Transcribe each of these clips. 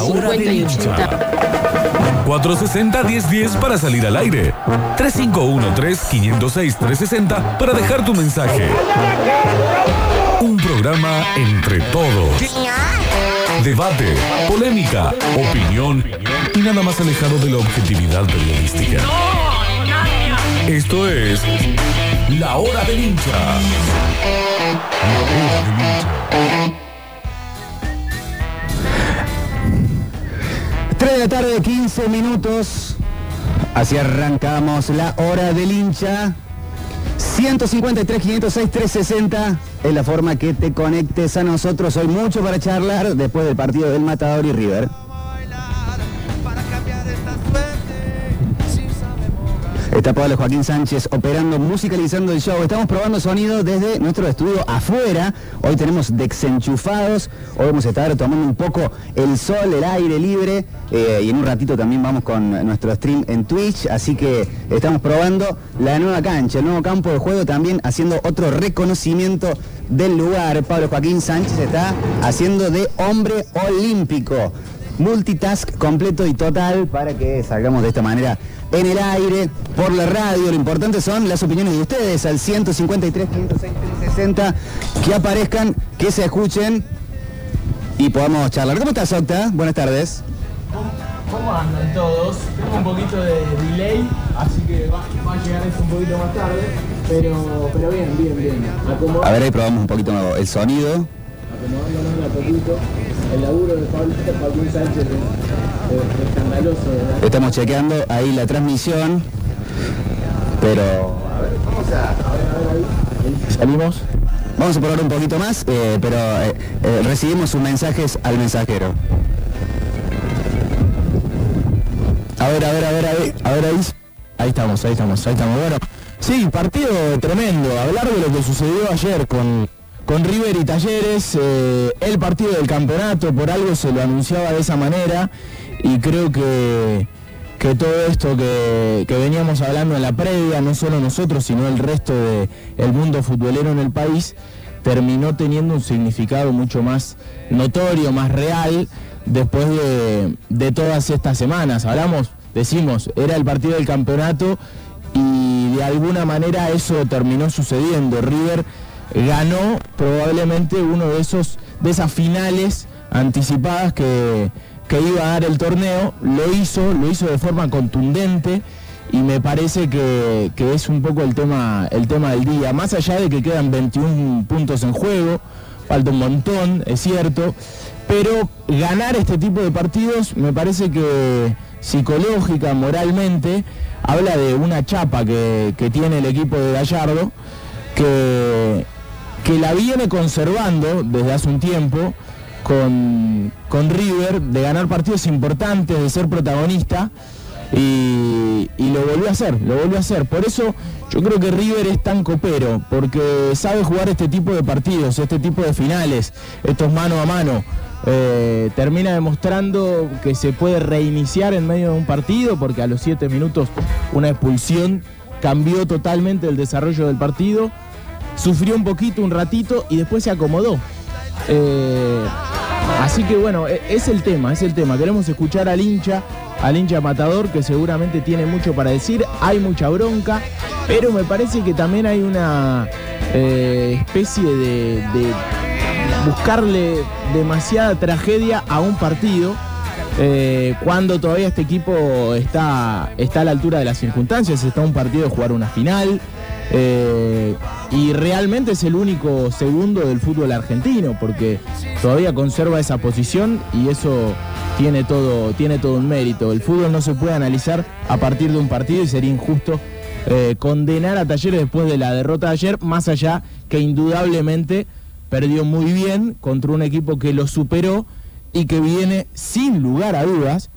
La hora 50 del hincha. 80. 460-1010 para salir al aire. 351-3506-360 para dejar tu mensaje. Un programa entre todos. Debate, polémica, opinión y nada más alejado de la objetividad periodística. Esto es La Hora del Hincha. La Hora del Hincha. 3 de la tarde, 15 minutos. Así arrancamos la hora del hincha. 153, 506, 360 es la forma que te conectes a nosotros. Hoy mucho para charlar después del partido del Matador y River. Está Pablo Joaquín Sánchez operando, musicalizando el show. Estamos probando sonido desde nuestro estudio afuera. Hoy tenemos desenchufados. Hoy vamos a estar tomando un poco el sol, el aire libre. eh, y en un ratito también vamos con nuestro stream en Twitch. Así que estamos probando la nueva cancha, el nuevo campo de juego. También haciendo otro reconocimiento del lugar. Pablo Joaquín Sánchez está haciendo de hombre olímpico multitask completo y total para que salgamos de esta manera en el aire, por la radio. Lo importante son las opiniones de ustedes al 153, 506, 360, que aparezcan, que se escuchen y podamos charlar. ¿Cómo estás, Octa? Buenas tardes. ¿Cómo andan todos? Tengo un poquito de delay, así que va, va a llegar esto un poquito más tarde, pero, pero bien, bien, bien. A ver, ahí probamos un poquito el sonido. acomodándonos poquito. El laburo de Sánchez es, es escandaloso. Estamos chequeando ahí la transmisión, pero... Vamos a... Salimos. Vamos a probar un poquito más, eh, pero eh, eh, recibimos sus mensajes al mensajero. A ver, a ver, a ver, a ver, a ver ahí. Ahí estamos, ahí estamos, ahí estamos. Bueno, sí, partido tremendo. Hablar de lo que sucedió ayer con, con River y Talleres, eh, el partido del campeonato, por algo se lo anunciaba de esa manera y creo que, que todo esto que, que veníamos hablando en la previa, no solo nosotros, sino el resto del mundo futbolero en el país, terminó teniendo un significado mucho más notorio, más real, después de, de todas estas semanas. Hablamos, decimos, era el partido del campeonato y de alguna manera eso terminó sucediendo. River ganó probablemente uno de esos de esas finales anticipadas que, que iba a dar el torneo, lo hizo, lo hizo de forma contundente y me parece que, que es un poco el tema, el tema del día. Más allá de que quedan 21 puntos en juego, falta un montón, es cierto, pero ganar este tipo de partidos me parece que psicológica, moralmente, habla de una chapa que, que tiene el equipo de Gallardo, que, que la viene conservando desde hace un tiempo con, con River, de ganar partidos importantes, de ser protagonista, y, y lo volvió a hacer, lo volvió a hacer. Por eso yo creo que River es tan copero, porque sabe jugar este tipo de partidos, este tipo de finales, estos mano a mano. Eh, termina demostrando que se puede reiniciar en medio de un partido, porque a los 7 minutos una expulsión cambió totalmente el desarrollo del partido. Sufrió un poquito, un ratito, y después se acomodó. Eh, así que bueno, e- es el tema, es el tema. Queremos escuchar al hincha, al hincha matador, que seguramente tiene mucho para decir. Hay mucha bronca, pero me parece que también hay una eh, especie de, de buscarle demasiada tragedia a un partido. eh, cuando todavía este equipo está, está a la altura de las circunstancias, está un partido de jugar una final, eh, y realmente es el único segundo del fútbol argentino, porque todavía conserva esa posición y eso tiene todo, tiene todo un mérito. El fútbol no se puede analizar a partir de un partido y sería injusto eh, condenar a Talleres después de la derrota de ayer, más allá que indudablemente perdió muy bien contra un equipo que lo superó y que viene sin lugar a dudas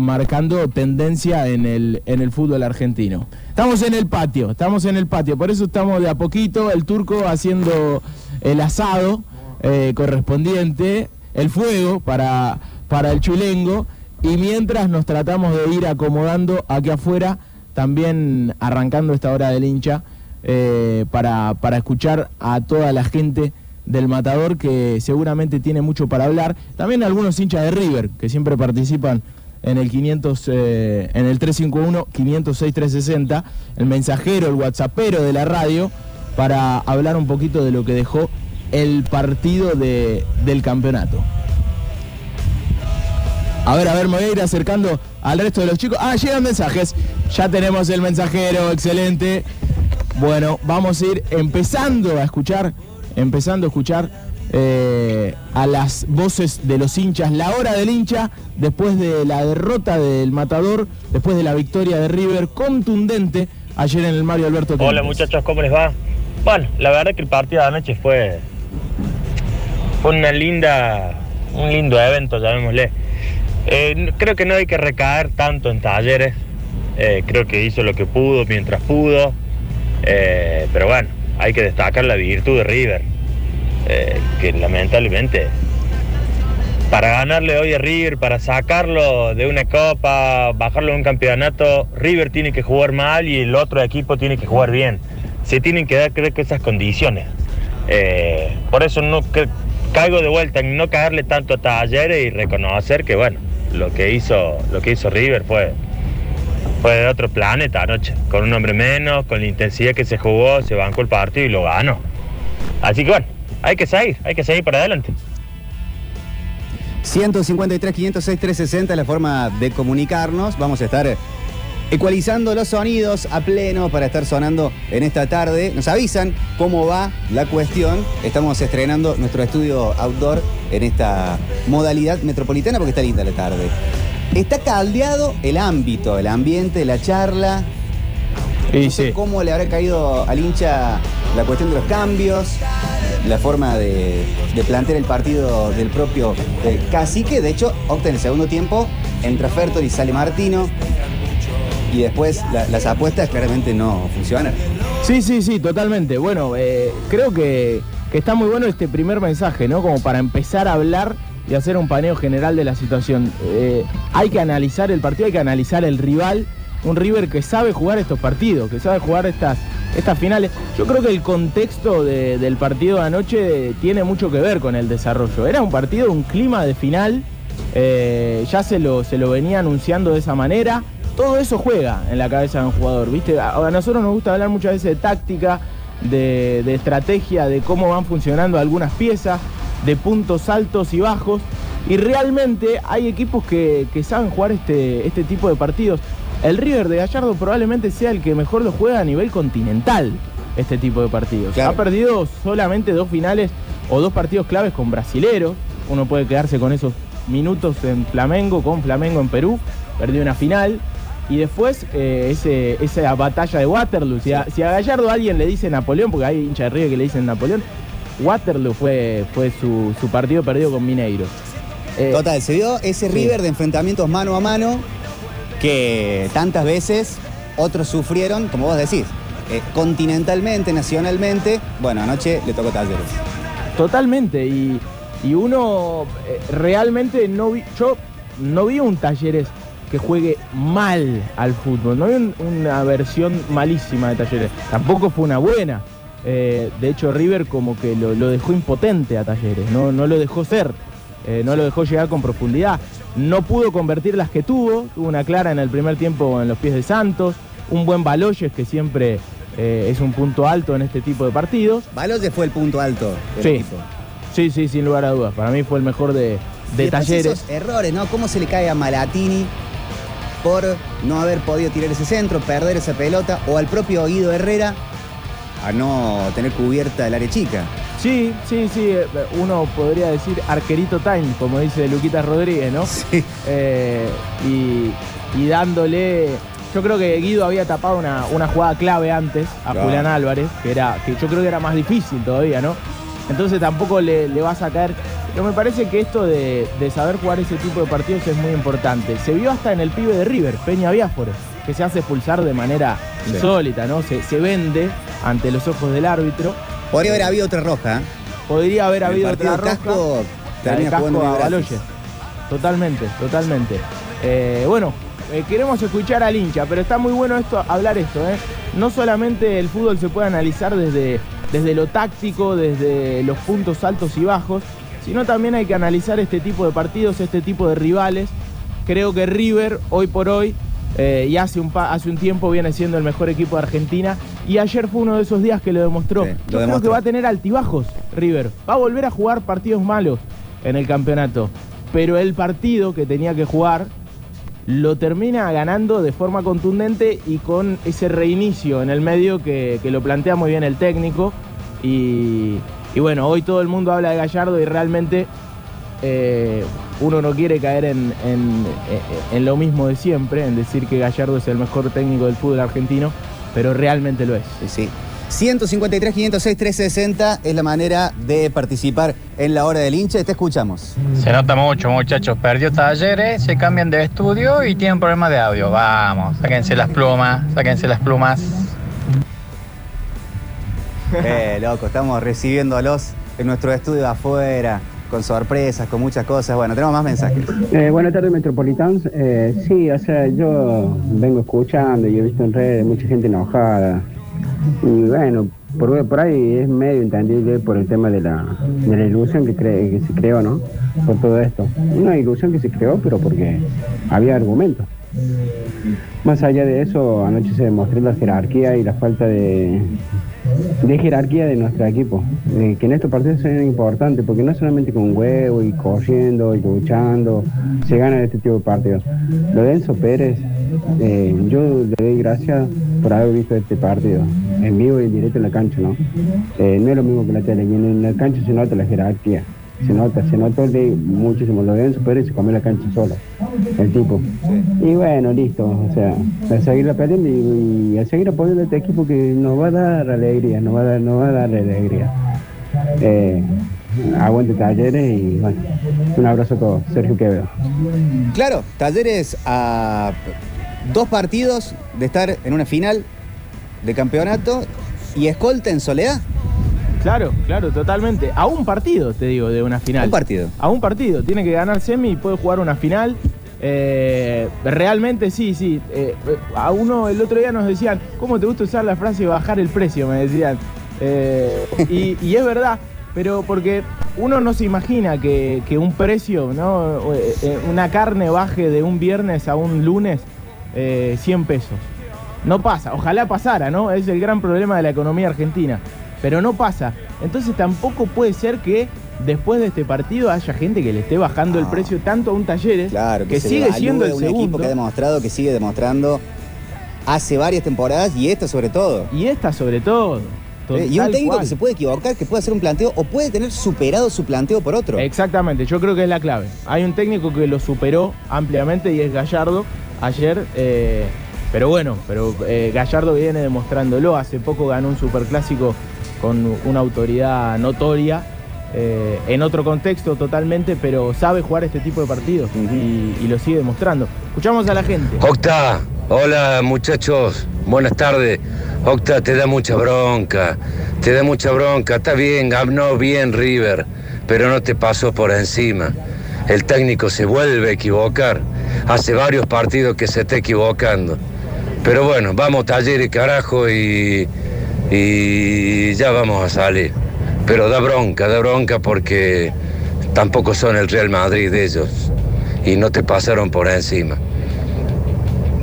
marcando tendencia en el, en el fútbol argentino. Estamos en el patio, estamos en el patio, por eso estamos de a poquito, el turco haciendo el asado eh, correspondiente, el fuego para, para el chulengo, y mientras nos tratamos de ir acomodando aquí afuera, también arrancando esta hora del hincha, eh, para, para escuchar a toda la gente del Matador que seguramente tiene mucho para hablar. También algunos hinchas de River que siempre participan en el 500 eh, en el 351 506 360, el mensajero, el WhatsAppero de la radio para hablar un poquito de lo que dejó el partido de, del campeonato. A ver, a ver, me voy a ir acercando al resto de los chicos. Ah, llegan mensajes. Ya tenemos el mensajero, excelente. Bueno, vamos a ir empezando a escuchar, empezando a escuchar eh, a las voces de los hinchas, la hora del hincha, después de la derrota del Matador, después de la victoria de River contundente ayer en el Mario Alberto Hola muchachos, ¿cómo les va? Bueno, la verdad que el partido de anoche fue, fue una linda, un lindo evento, llamémosle. Eh, creo que no hay que recaer tanto en talleres. Eh, creo que hizo lo que pudo mientras pudo. Eh, pero bueno, hay que destacar la virtud de River. Eh, que lamentablemente para ganarle hoy a River, para sacarlo de una copa, bajarlo de un campeonato, River tiene que jugar mal y el otro equipo tiene que jugar bien. Se tienen que dar, creo que, esas condiciones. Eh, por eso no caigo de vuelta en no caerle tanto a Talleres y reconocer que, bueno, lo que hizo, lo que hizo River fue, fue de otro planeta anoche. Con un hombre menos, con la intensidad que se jugó, se bancó el partido y lo ganó. Así que, bueno, hay que seguir, hay que seguir para adelante. 153, 506, 360 es la forma de comunicarnos. Vamos a estar ecualizando los sonidos a pleno para estar sonando en esta tarde. Nos avisan cómo va la cuestión. Estamos estrenando nuestro estudio outdoor en esta modalidad metropolitana porque está linda la tarde. Está caldeado el ámbito, el ambiente, la charla. No sé sí. cómo le habrá caído al hincha la cuestión de los cambios, la forma de, plantear el partido del propio cacique. De hecho, opta en el segundo tiempo, entra Fertoli y sale Martino. Y después la- las apuestas claramente no funcionan. Sí, sí, sí, totalmente. Bueno, eh, creo que, que está muy bueno este primer mensaje, ¿no? Como para empezar a hablar y hacer un paneo general de la situación. Eh, hay que analizar el partido, hay que analizar el rival. Un River que sabe jugar estos partidos, que sabe jugar estas, estas finales. Yo creo que el contexto de- del partido de anoche tiene mucho que ver con el desarrollo. Era un partido, un clima de final. eh, ya se lo, se lo venía anunciando de esa manera. Todo eso juega en la cabeza de un jugador, ¿viste? A, a nosotros nos gusta hablar muchas veces de táctica, de, de estrategia, de cómo van funcionando algunas piezas, de puntos altos y bajos. Y realmente hay equipos que, que saben jugar este, este tipo de partidos. El River de Gallardo probablemente sea el que mejor lo juega a nivel continental, este tipo de partidos. Claro. Ha perdido solamente dos finales o dos partidos claves con brasileros. Uno puede quedarse con esos minutos en Flamengo, con Flamengo en Perú. Perdió una final. Y después eh, ese, esa batalla de Waterloo. Si a, si a Gallardo alguien le dice Napoleón, porque hay hincha de River que le dicen Napoleón, Waterloo fue, fue su, su partido perdido con Mineiro. Eh, Total, se dio ese River de enfrentamientos mano a mano que tantas veces otros sufrieron, como vos decís, eh, continentalmente, nacionalmente. Bueno, anoche le tocó Talleres. Totalmente, y, y uno eh, realmente no vi, yo no vi un Talleres que juegue mal al fútbol, no vi un- una versión malísima de Talleres, tampoco fue una buena. Eh, de hecho, River como que lo, lo dejó impotente a Talleres, no, no lo dejó ser, no lo dejó llegar con profundidad. No pudo convertir las que tuvo, tuvo una clara en el primer tiempo en los pies de Santos, un buen Baloyes que siempre eh, es un punto alto en este tipo de partidos. Baloye fue el punto alto del Sí. equipo. Sí, sí, sin lugar a dudas. Para mí fue el mejor de, de talleres. esos errores, ¿no? ¿Cómo se le cae a Malatini por no haber podido tirar ese centro, perder esa pelota, o al propio Guido Herrera a no tener cubierta el área chica? Sí, sí, sí. eh, Uno podría decir arquerito time, como dice Luquitas Rodríguez, ¿no? Sí. Eh, y, y dándole. Yo creo que Guido había tapado una, una jugada clave antes a Claro. Julián Álvarez, que era que yo creo que era más difícil todavía, ¿no? Entonces tampoco le, le vas a caer. Pero me parece que esto de, de saber jugar ese tipo de partidos es muy importante. Se vio hasta en el pibe de River, Peña Biaforo, que se hace expulsar de manera Sí. insólita, ¿no? Se, se vende ante los ojos del árbitro. Podría haber habido otra roja. ¿eh? Podría haber habido otra roja. casco La casco a. Totalmente, totalmente. Eh, bueno, eh, queremos escuchar al hincha, pero está muy bueno esto, hablar esto, ¿eh? No solamente el fútbol se puede analizar desde desde lo táctico, desde los puntos altos y bajos, sino también hay que analizar este tipo de partidos, este tipo de rivales. Creo que River hoy por hoy eh, y hace un, hace un tiempo viene siendo el mejor equipo de Argentina y ayer fue uno de esos días que lo demostró. Yo creo que va a tener altibajos River, va a volver a jugar partidos malos en el campeonato, pero el partido que tenía que jugar lo termina ganando de forma contundente y con ese reinicio en el medio que, lo plantea muy bien el técnico. Y, bueno, hoy todo el mundo habla de Gallardo y realmente eh, uno no quiere caer en, en, lo mismo de siempre, en decir que Gallardo es el mejor técnico del fútbol argentino, pero realmente lo es. Sí, sí. 153, 506, 360 es la manera de participar en la hora del hincha. Te escuchamos. Se nota mucho, muchachos. Perdió talleres, se cambian de estudio y tienen problemas de audio. Vamos, sáquense las plumas, sáquense las plumas. Eh, loco, estamos recibiéndolos en nuestro estudio afuera con sorpresas, con muchas cosas. Bueno, tenemos más mensajes. Eh, buenas tardes, Metropolitans. Eh, sí, o sea, yo vengo escuchando y he visto en redes mucha gente enojada. Y bueno, por, por ahí es medio entendible por el tema de la, de la ilusión que, que se creó, ¿no? Por todo esto. Una ilusión que se creó, pero porque había argumentos. Más allá de eso, anoche se demostró la jerarquía y la falta de, jerarquía de nuestro equipo, que en estos partidos son importantes, porque no solamente con huevo y corriendo y luchando se gana este tipo de partidos. Lo de Enzo Pérez, eh, yo le doy gracias por haber visto este partido, en vivo y en directo en la cancha, ¿no? Eh, no es lo mismo que la tele, y en la cancha se nota la jerarquía se nota, se notó muchísimo lo de Enzo Pérez se comió la cancha sola, el tipo. Y bueno, listo, o sea, a seguir la y, a seguir apoyando a este equipo que nos va a dar alegría, nos va a dar, nos va a dar alegría. Eh, aguante Talleres y bueno, un abrazo a todos. Sergio Quevedo. Claro, Talleres a dos partidos de estar en una final de campeonato y escolta en soledad. Claro, claro, totalmente. A un partido, te digo, de una final. Un partido. A un partido. Tiene que ganar semi y puede jugar una final. Eh, realmente sí, sí. Eh, a uno el otro día nos decían, ¿cómo te gusta usar la frase bajar el precio? Me decían. Eh, y, es verdad, pero porque uno no se imagina que, un precio, ¿no? una carne baje de un viernes a un lunes 100 pesos. No pasa, ojalá pasara, ¿no? Es el gran problema de la economía argentina pero no pasa. Entonces tampoco puede ser que después de este partido haya gente que le esté bajando el precio tanto a un Talleres claro, que, sigue siendo el un equipo que ha demostrado, que sigue demostrando hace varias temporadas y esta sobre todo. Y esta sobre todo. Eh, y un técnico que se puede equivocar, que puede hacer un planteo o puede tener superado su planteo por otro. Exactamente, yo creo que es la clave. Hay un técnico que lo superó ampliamente y es Gallardo. Ayer eh, pero bueno, pero eh, Gallardo viene demostrándolo. Hace poco ganó un superclásico con una autoridad notoria, eh, en otro contexto totalmente, pero sabe jugar este tipo de partidos y, lo sigue demostrando. Escuchamos a la gente. Octa, hola muchachos, buenas tardes. Octa, te da mucha bronca, te da mucha bronca. Está bien, ganó bien River, pero no te pasó por encima. El técnico se vuelve a equivocar. Hace varios partidos que se está equivocando. Pero bueno, vamos taller y carajo y y ya vamos a salir. Pero da bronca, da bronca porque tampoco son el Real Madrid de ellos y no te pasaron por encima.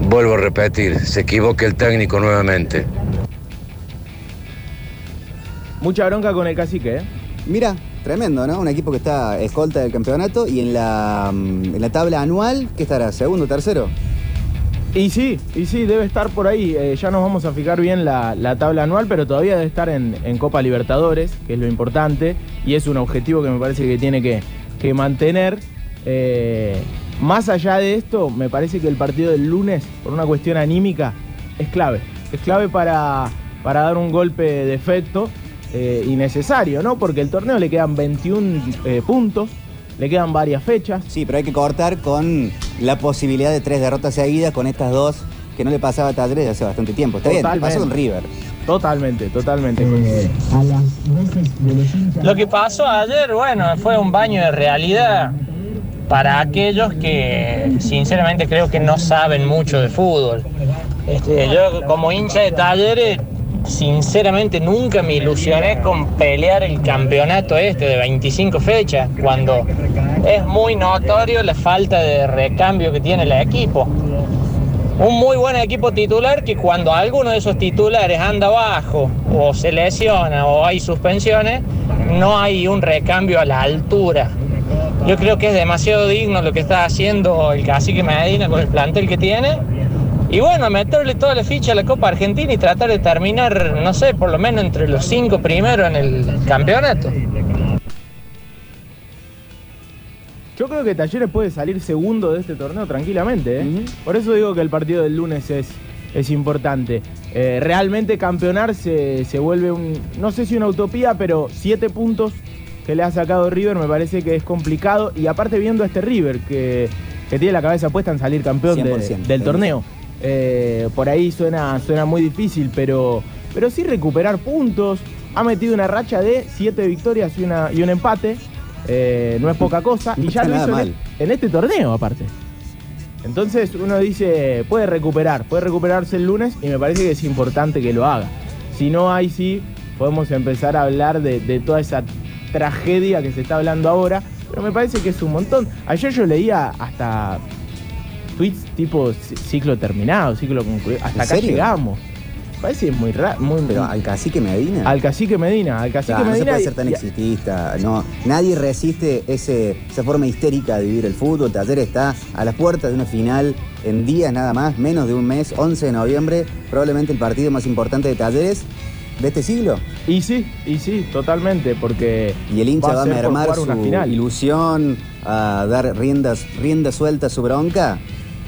Vuelvo a repetir, se equivoca el técnico nuevamente. Mucha bronca con el cacique, ¿eh? Mira, tremendo, ¿no? Un equipo que está escolta del campeonato y en la, mm, en la tabla anual, ¿qué estará? ¿Segundo, tercero? Y sí, y sí, debe estar por ahí. Eh, ya nos vamos a fijar bien la, tabla anual, pero todavía debe estar en, Copa Libertadores, que es lo importante, y es un objetivo que me parece que tiene que, mantener. Eh, más allá de esto, me parece que el partido del lunes, por una cuestión anímica, es clave. Es clave para, para dar un golpe de efecto eh, innecesario, ¿no? Porque el torneo le quedan 21 puntos le quedan varias fechas. Sí, pero hay que cortar con la posibilidad de tres derrotas seguidas con estas dos que no le pasaba a Talleres hace bastante tiempo. Está bien, pasó con River. Totalmente, totalmente. Eh, Lo que pasó ayer, bueno, fue un baño de realidad para aquellos que sinceramente creo que no saben mucho de fútbol. Este, yo como hincha de talleres sinceramente nunca me ilusioné con pelear el campeonato este de 25 fechas, cuando es muy notorio la falta de recambio que tiene el equipo. Un muy buen equipo titular que cuando alguno de esos titulares anda abajo o se lesiona o hay suspensiones, no hay un recambio a la altura. Yo creo que es demasiado digno lo que está haciendo el cacique Medina con el plantel que tiene y bueno, meterle toda la ficha a la Copa Argentina y tratar de terminar, no sé, por lo menos entre los cinco primeros en el campeonato. Yo creo que Talleres puede salir segundo de este torneo tranquilamente. ¿eh? Por eso digo que el partido del lunes es, es importante. Eh, realmente campeonar se, se, vuelve un, no sé si una utopía, pero siete puntos que le ha sacado River me parece que es complicado. Y aparte viendo a este River que, que tiene la cabeza puesta en salir campeón del torneo. Eh, por ahí suena, suena muy difícil, pero, pero sí recuperar puntos. Ha metido una racha de siete victorias y, una, y un empate. Eh, no es poca cosa. y ya lo hizo en, en, este torneo, aparte. Entonces uno dice, puede recuperar, puede recuperarse el lunes y me parece que es importante que lo haga. Si no, ahí sí podemos empezar a hablar de, de toda esa tragedia que se está hablando ahora. Pero me parece que es un montón. Ayer yo leía hasta tweets tipo ciclo terminado, ciclo concluido. Hasta acá llegamos. Parece muy raro. Muy, Pero al cacique Medina. Al cacique Medina, al cacique Medina. No se puede ser tan exitista. No, nadie resiste ese, esa forma histérica de vivir el fútbol. Taller está a las puertas de una final en días nada más, menos de un mes, 11 de noviembre, probablemente el partido más importante de Talleres de este siglo. Y sí, y sí, totalmente, porque. Y el hincha va a, mermar su ilusión, a dar riendas, rienda suelta a su bronca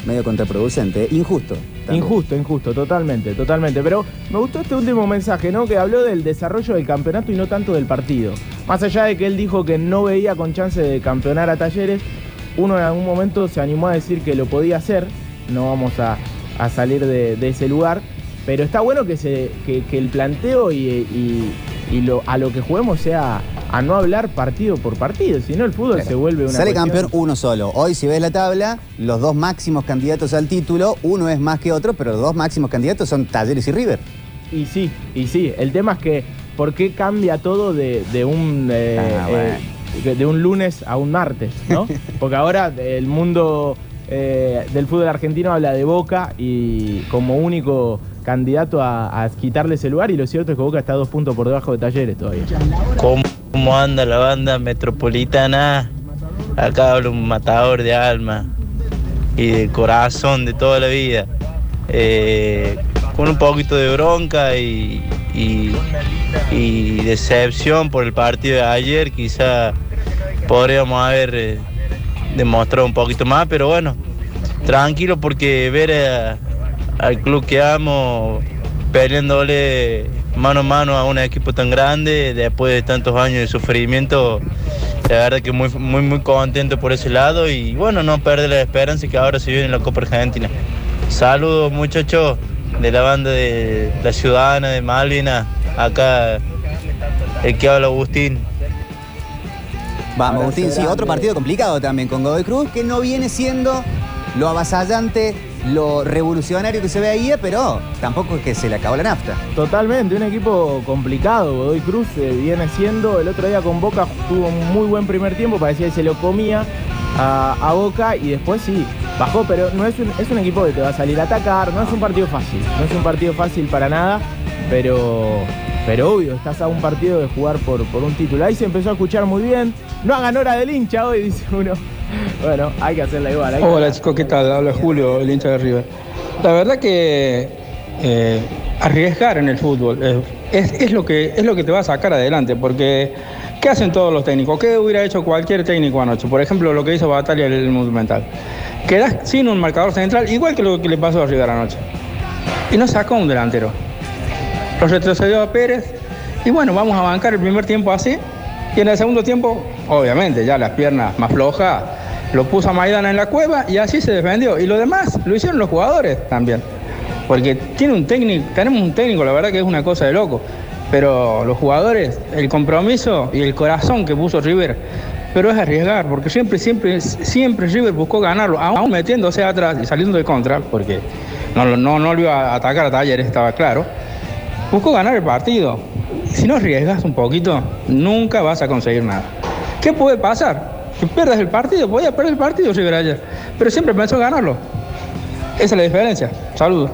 medio contraproducente, injusto. Injusto, injusto, totalmente, totalmente. Pero me gustó este último mensaje, ¿no? Que habló del desarrollo del campeonato y no tanto del partido. Más allá de que él dijo que no veía con chance de campeonar a Talleres, uno en algún momento se animó a decir que lo podía hacer. No vamos a, salir de, ese lugar. Pero está bueno que, se, que, el planteo y, lo, a lo que juguemos sea a no hablar partido por partido, si no el fútbol se vuelve una. Sale campeón uno solo. Hoy, si ves la tabla, los dos máximos candidatos al título, uno es más que otro, pero los dos máximos candidatos son Talleres y River. Y sí, y sí. El tema es que, ¿por qué cambia todo de, un. Eh, ah, eh, de un lunes a un martes, ¿no? Porque ahora el mundo eh, del fútbol argentino habla de Boca y como único candidato a, a, quitarle ese lugar y lo cierto es que Boca está a dos puntos por debajo de Talleres todavía. ¿Cómo anda la banda metropolitana? Acá habla un matador de alma y de corazón de toda la vida. Eh, con un poquito de bronca y, decepción por el partido de ayer, quizá podríamos haber eh, demostrado un poquito más, pero bueno, tranquilo porque ver al club que amo peleándole mano a mano a un equipo tan grande, después de tantos años de sufrimiento, la verdad que muy, muy, muy contento por ese lado y bueno, no perder la esperanza que ahora se viene en la Copa Argentina. Saludos muchachos de la banda de la Ciudadana de Malvina, acá el que habla Agustín. Vamos, Agustín, sí, otro partido complicado también con Godoy Cruz, que no viene siendo lo avasallante lo revolucionario que se ve ahí, pero tampoco es que se le acabó la nafta. Totalmente, un equipo complicado. Godoy Cruz eh, viene siendo, el otro día con Boca tuvo un muy buen primer tiempo, parecía que se lo comía a, Boca y después sí, bajó, pero no es un, es un equipo que te va a salir a atacar, no es un partido fácil, no es un partido fácil para nada, pero pero obvio, estás a un partido de jugar por, por un título. Ahí se empezó a escuchar muy bien. No hagan hora del hincha hoy, dice uno. Bueno, hay que hacerla igual. Hola chicos, ¿qué tal? Habla Julio, el hincha de River. La verdad que eh, arriesgar en el fútbol eh, es, lo que, es lo que te va a sacar adelante, porque ¿qué hacen todos los técnicos? ¿Qué hubiera hecho cualquier técnico anoche? Por ejemplo, lo que hizo Batalla en el Monumental. Quedas sin un marcador central, igual que lo que le pasó a River anoche. Y no sacó un delantero. Lo retrocedió a Pérez. Y bueno, vamos a bancar el primer tiempo así. Y en el segundo tiempo, obviamente, ya las piernas más flojas, lo puso a Maidana en la cueva y así se defendió. Y lo demás lo hicieron los jugadores también. Porque tiene un técnico, tenemos un técnico, la verdad que es una cosa de loco. Pero los jugadores, el compromiso y el corazón que puso River, pero es arriesgar, porque siempre, siempre, siempre River buscó ganarlo, aún metiéndose atrás y saliendo de contra, porque no, no, no lo atacar a Talleres, estaba claro. buscó ganar el partido. Si no arriesgas un poquito, nunca vas a conseguir nada. ¿Qué puede pasar? Que pierdas el partido, podía perder el partido River ayer, pero siempre pensó ganarlo. Esa es la diferencia. Saludos.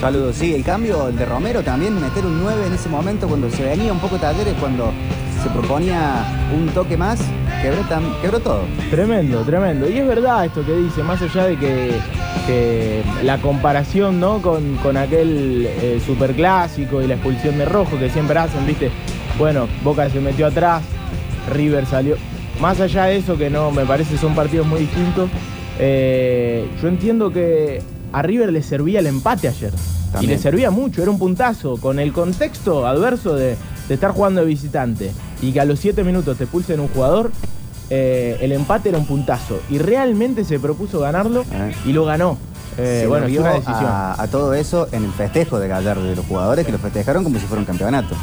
Saludos, sí, el cambio de Romero también, meter un 9 en ese momento cuando se venía un poco talleres, cuando se proponía un toque más, quebró, tam- quebró todo. Tremendo, tremendo. Y es verdad esto que dice, más allá de que, que la comparación ¿no? con, con aquel eh, superclásico y la expulsión de rojo que siempre hacen, ¿viste? Bueno, Boca se metió atrás, River salió. Más allá de eso, que no, me parece son partidos muy distintos, eh, yo entiendo que a River le servía el empate ayer. Y le servía mucho, era un puntazo. Con el contexto adverso de, de estar jugando de visitante y que a los 7 minutos te pulsen un jugador, eh, el empate era un puntazo. Y realmente se propuso ganarlo Eh. y lo ganó. Eh, Se bueno, volvió una decisión. a, a todo eso en el festejo de Gallardo de los jugadores que lo festejaron como si fuera un campeonato.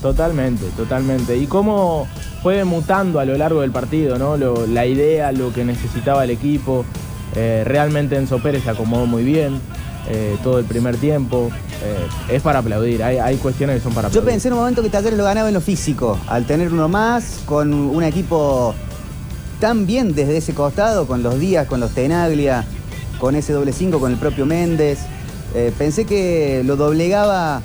Totalmente, totalmente. Y cómo fue mutando a lo largo del partido, ¿no? Lo- la idea, lo que necesitaba el equipo. Eh, realmente Enzo Pérez se acomodó muy bien eh, todo el primer tiempo. Eh, es para aplaudir, hay, hay cuestiones que son para Yo aplaudir. pensé en un momento que Talleres lo ganaba en lo físico, al tener uno más, con un equipo tan bien desde ese costado, con los días, con los Tenaglia, con ese doble 5, con el propio Méndez. Eh, pensé que lo doblegaba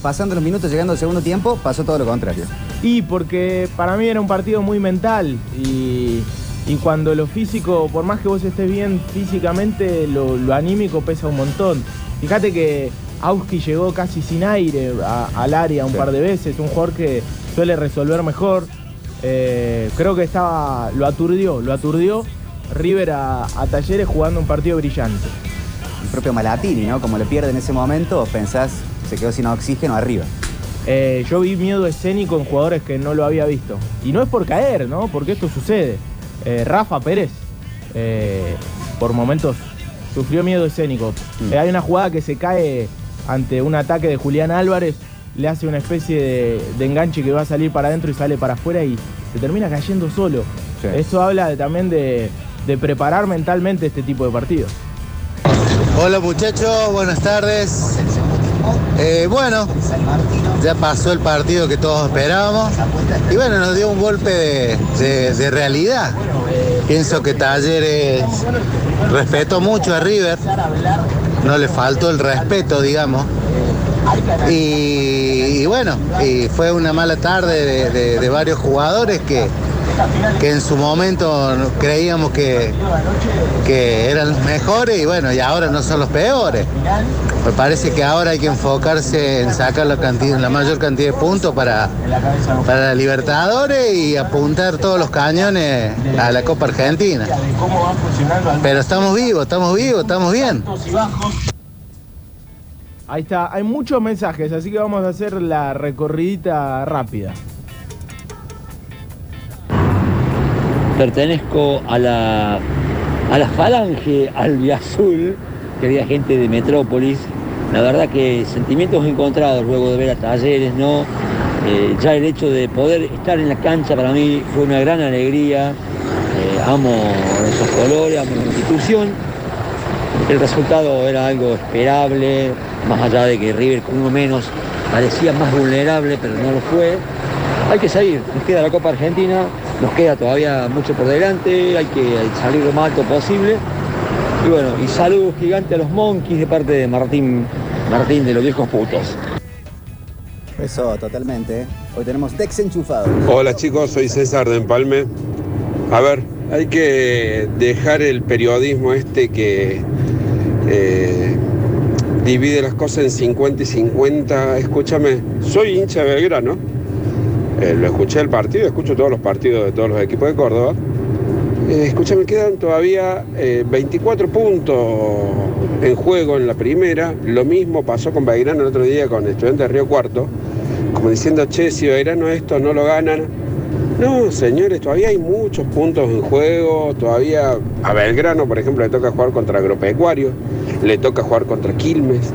pasando los minutos, llegando al segundo tiempo, pasó todo lo contrario. Y porque para mí era un partido muy mental y, y cuando lo físico, por más que vos estés bien físicamente, lo, lo anímico pesa un montón. Fíjate que Auski llegó casi sin aire a- al área un Sí. par de veces, un jugador que suele resolver mejor. Eh, creo que estaba, lo aturdió, lo aturdió River a, a Talleres jugando un partido brillante. El propio Malatini, ¿no? Como le pierde en ese momento, pensás, se quedó sin oxígeno arriba. Eh, yo vi miedo escénico en jugadores que no lo había visto. Y no es por caer, ¿no? Porque esto sucede. Eh, Rafa Pérez, eh, por momentos, sufrió miedo escénico. Mm. Eh, hay una jugada que se cae ante un ataque de Julián Álvarez, le hace una especie de, de enganche que va a salir para adentro y sale para afuera y se termina cayendo solo. Sí. Eso habla de- también de, de preparar mentalmente este tipo de partidos. Hola muchachos, buenas tardes. Eh, bueno, ya pasó el partido que todos esperábamos y bueno, nos dio un golpe de, realidad. Pienso que Talleres respetó mucho a River, no le faltó el respeto, digamos. Y, bueno, y fue una mala tarde de, de- de varios jugadores que, que en su momento creíamos que, que eran los mejores y bueno, y ahora no son los peores. Me parece que ahora hay que enfocarse en sacar la, cantidad, la mayor cantidad de puntos para, para Libertadores y apuntar todos los cañones a la Copa Argentina. Pero estamos vivos, estamos vivos, estamos bien. Ahí está, hay muchos mensajes, así que vamos a hacer la recorridita rápida. Pertenezco a la, a la falange albiazul, querida gente de Metrópolis. La verdad que sentimientos encontrados luego de ver a Talleres, ¿no? Eh, ya el hecho de poder estar en la cancha para mí fue una gran alegría. Eh, amo esos colores, amo la institución. El resultado era algo esperable, más allá de que River con uno menos parecía más vulnerable, pero no lo fue. Hay que seguir, nos queda la Copa Argentina, nos queda todavía mucho por delante, hay que salir lo más alto posible. Y bueno, y saludos gigantes a los monkeys de parte de Martín, Martín de los viejos putos. Eso, totalmente. ¿eh? Hoy tenemos desenchufados. Hola chicos, soy César de Empalme. A ver, hay que dejar el periodismo este que eh, divide las cosas en 50 y 50. Escúchame, soy hincha de Belgrano. Eh, lo escuché el partido, escucho todos los partidos de todos los equipos de Córdoba. Eh, quedan todavía eh, 24 puntos en juego en la primera. Lo mismo pasó con Belgrano el otro día con Estudiantes de Río Cuarto. Como diciendo, che, si Belgrano esto no lo ganan. No, señores, todavía hay muchos puntos en juego. Todavía a Belgrano, por ejemplo, le toca jugar contra Agropecuario. Le toca jugar contra Quilmes.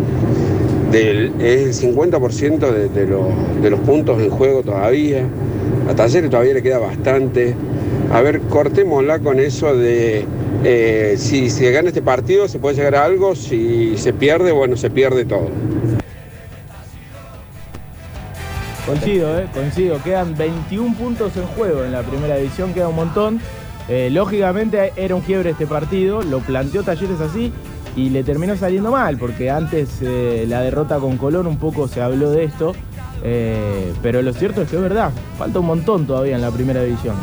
Es el 50% de, de los, de los puntos en juego todavía. A Talleres todavía le queda bastante. A ver, cortémosla con eso de eh, si se gana este partido se puede llegar a algo, si se pierde, bueno, se pierde todo. Coincido, eh, coincido. Quedan 21 puntos en juego en la primera división, queda un montón. Eh, lógicamente era un quiebre este partido, lo planteó Talleres así y le terminó saliendo mal, porque antes eh, la derrota con Colón un poco se habló de esto, eh, pero lo cierto es que es verdad, falta un montón todavía en la primera división.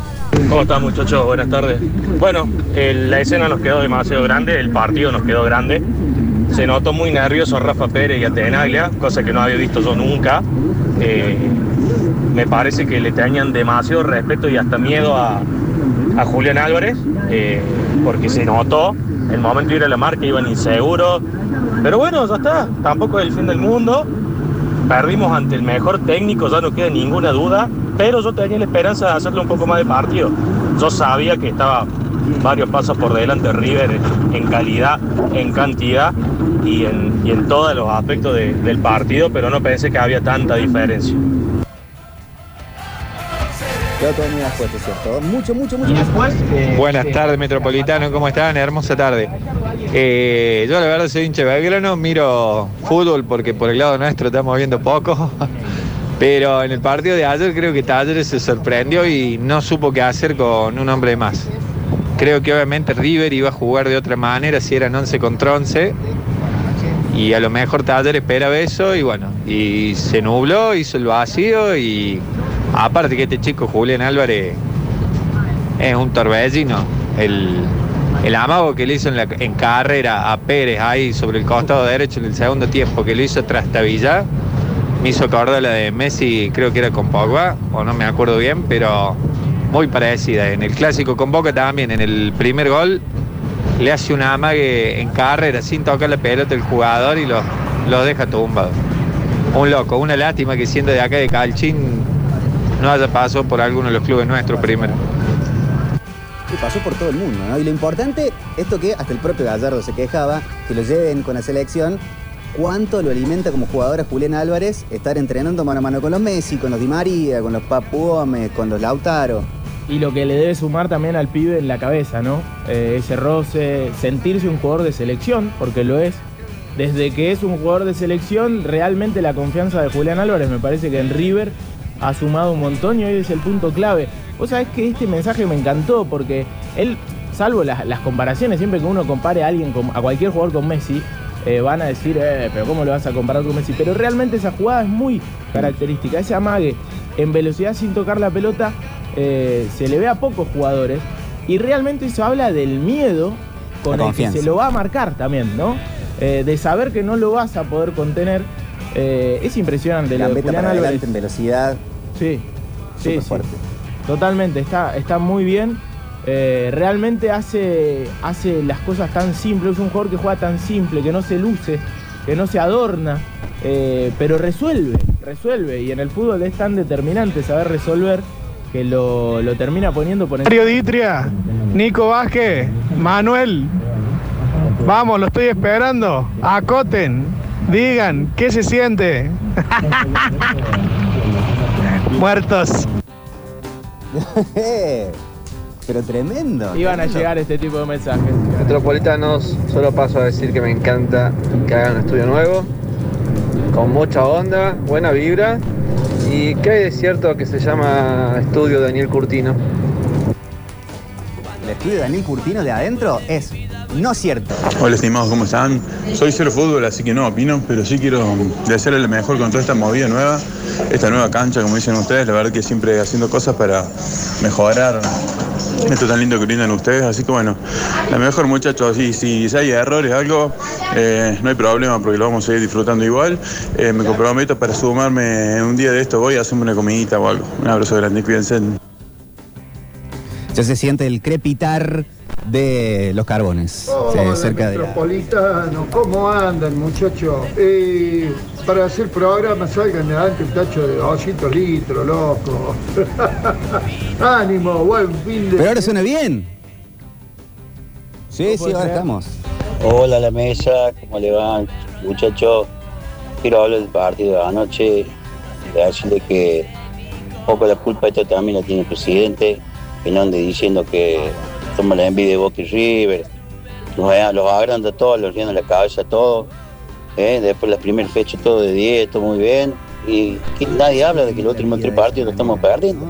¿Cómo están muchachos? Buenas tardes. Bueno, la escena nos quedó demasiado grande, el partido nos quedó grande. Se notó muy nervioso Rafa Pérez y Atenaglia, cosa que no había visto yo nunca. Eh, me parece que le tenían demasiado respeto y hasta miedo a, a Julián Álvarez, porque se notó, el momento de ir a la marca iban inseguros. Pero bueno, ya está, tampoco es el fin del mundo. Perdimos ante el mejor técnico, ya no queda ninguna duda, pero yo tenía la esperanza de hacerle un poco más de partido. Yo sabía que estaba varios pasos por delante de River en calidad, en cantidad y en, y en todos los aspectos de- del partido, pero no pensé que había tanta diferencia. Quedó todo muy expuesto, ¿cierto? Mucho, mucho, mucho. Buenas tardes, Metropolitano, ¿cómo están? Hermosa tarde. Eh, yo la verdad soy hincha Belgrano, miro fútbol porque por el lado nuestro estamos viendo poco, pero en el partido de ayer creo que Talleres se sorprendió y no supo qué hacer con un hombre más. Creo que obviamente River iba a jugar de otra manera si eran 11 contra 11 y a lo mejor Talleres esperaba eso y bueno, y se nubló, hizo el vacío y aparte que este chico Julián Álvarez es un torbellino. El, el amago que le hizo en, la- en carrera a Pérez ahí sobre el costado derecho en el segundo tiempo, que lo hizo tras Tavilla, me hizo acordar la de Messi, creo que era con Pogba, o no me acuerdo bien, pero muy parecida. En el clásico con Boca también, en el primer gol, le hace una amague en carrera sin tocar la pelota el jugador y los lo deja tumbado. Un loco, una lástima que siendo de acá de Calchín no haya pasado por alguno de los clubes nuestros primero. Y pasó por todo el mundo, ¿no? Y lo importante, esto que hasta el propio Gallardo se quejaba, que lo lleven con la selección, cuánto lo alimenta como jugador a Julián Álvarez estar entrenando mano a mano con los Messi, con los Di María, con los Papu Gómez, con los Lautaro. Y lo que le debe sumar también al pibe en la cabeza, ¿no? Eh, ese roce, sentirse un jugador de selección, porque lo es. Desde que es un jugador de selección, realmente la confianza de Julián Álvarez me parece que en River ha sumado un montón y hoy es el punto clave. Vos sabés que este mensaje me encantó porque él, salvo las, las comparaciones, siempre que uno compare a alguien, con- a cualquier jugador con Messi, eh, van a decir, eh, pero ¿cómo lo vas a comparar con Messi? Pero realmente esa jugada es muy característica. Ese amague en velocidad sin tocar la pelota eh, se le ve a pocos jugadores y realmente eso habla del miedo con el que se lo va a marcar también, ¿no? Eh, de saber que no lo vas a poder contener. Eh, es impresionante Gambeta Julián para adelante en velocidad. Sí, sí, sí. fuerte. Totalmente, está, está muy bien. Eh, realmente hace, hace las cosas tan simples. Es un jugador que juega tan simple, que no se luce, que no se adorna, eh, pero resuelve, resuelve. Y en el fútbol es tan determinante saber resolver que lo, lo termina poniendo por Mario Ditria, Nico Vázquez, Manuel. Vamos, lo estoy esperando. Acoten, digan, ¿qué se siente? Muertos. Pero tremendo. Iban a llegar este tipo de mensajes. Metropolitanos, solo paso a decir que me encanta que hagan un estudio nuevo, con mucha onda, buena vibra, y que hay de cierto que se llama Estudio Daniel Curtino. El estudio de Daniel Curtino de adentro es no cierto. Hola estimados, ¿cómo están? Soy cero fútbol, así que no opino, pero sí quiero desearle lo mejor con toda esta movida nueva, esta nueva cancha, como dicen ustedes, la verdad que siempre haciendo cosas para mejorar esto tan lindo que brindan ustedes, así que bueno, la mejor muchachos, y si, hay errores algo, eh, no hay problema porque lo vamos a seguir disfrutando igual, Eh, me comprometo para sumarme un día de esto, voy a hacerme una comidita o algo. Un abrazo grande, cuídense. Ya se siente el crepitar de los carbones. sí, cerca de la- Metropolitano, ¿cómo andan, muchachos? Eh, para hacer programa salgan adelante un tacho de 200 litros, loco. Ánimo, buen fin de Pero ahora suena bien. Sí, sí, ahora estamos. Hola a la mesa, ¿cómo le van? Muchachos, quiero hablar del partido de anoche, de decirle que un poco la culpa de esto también la tiene el presidente, que no ande diciendo que toma la envidia de Boca y River, los, los agranda todos, los llena la cabeza a todos, ¿eh? después la primera fecha todo de 10, todo muy bien, Y que nadie habla de que los últimos tres partidos lo estamos perdiendo.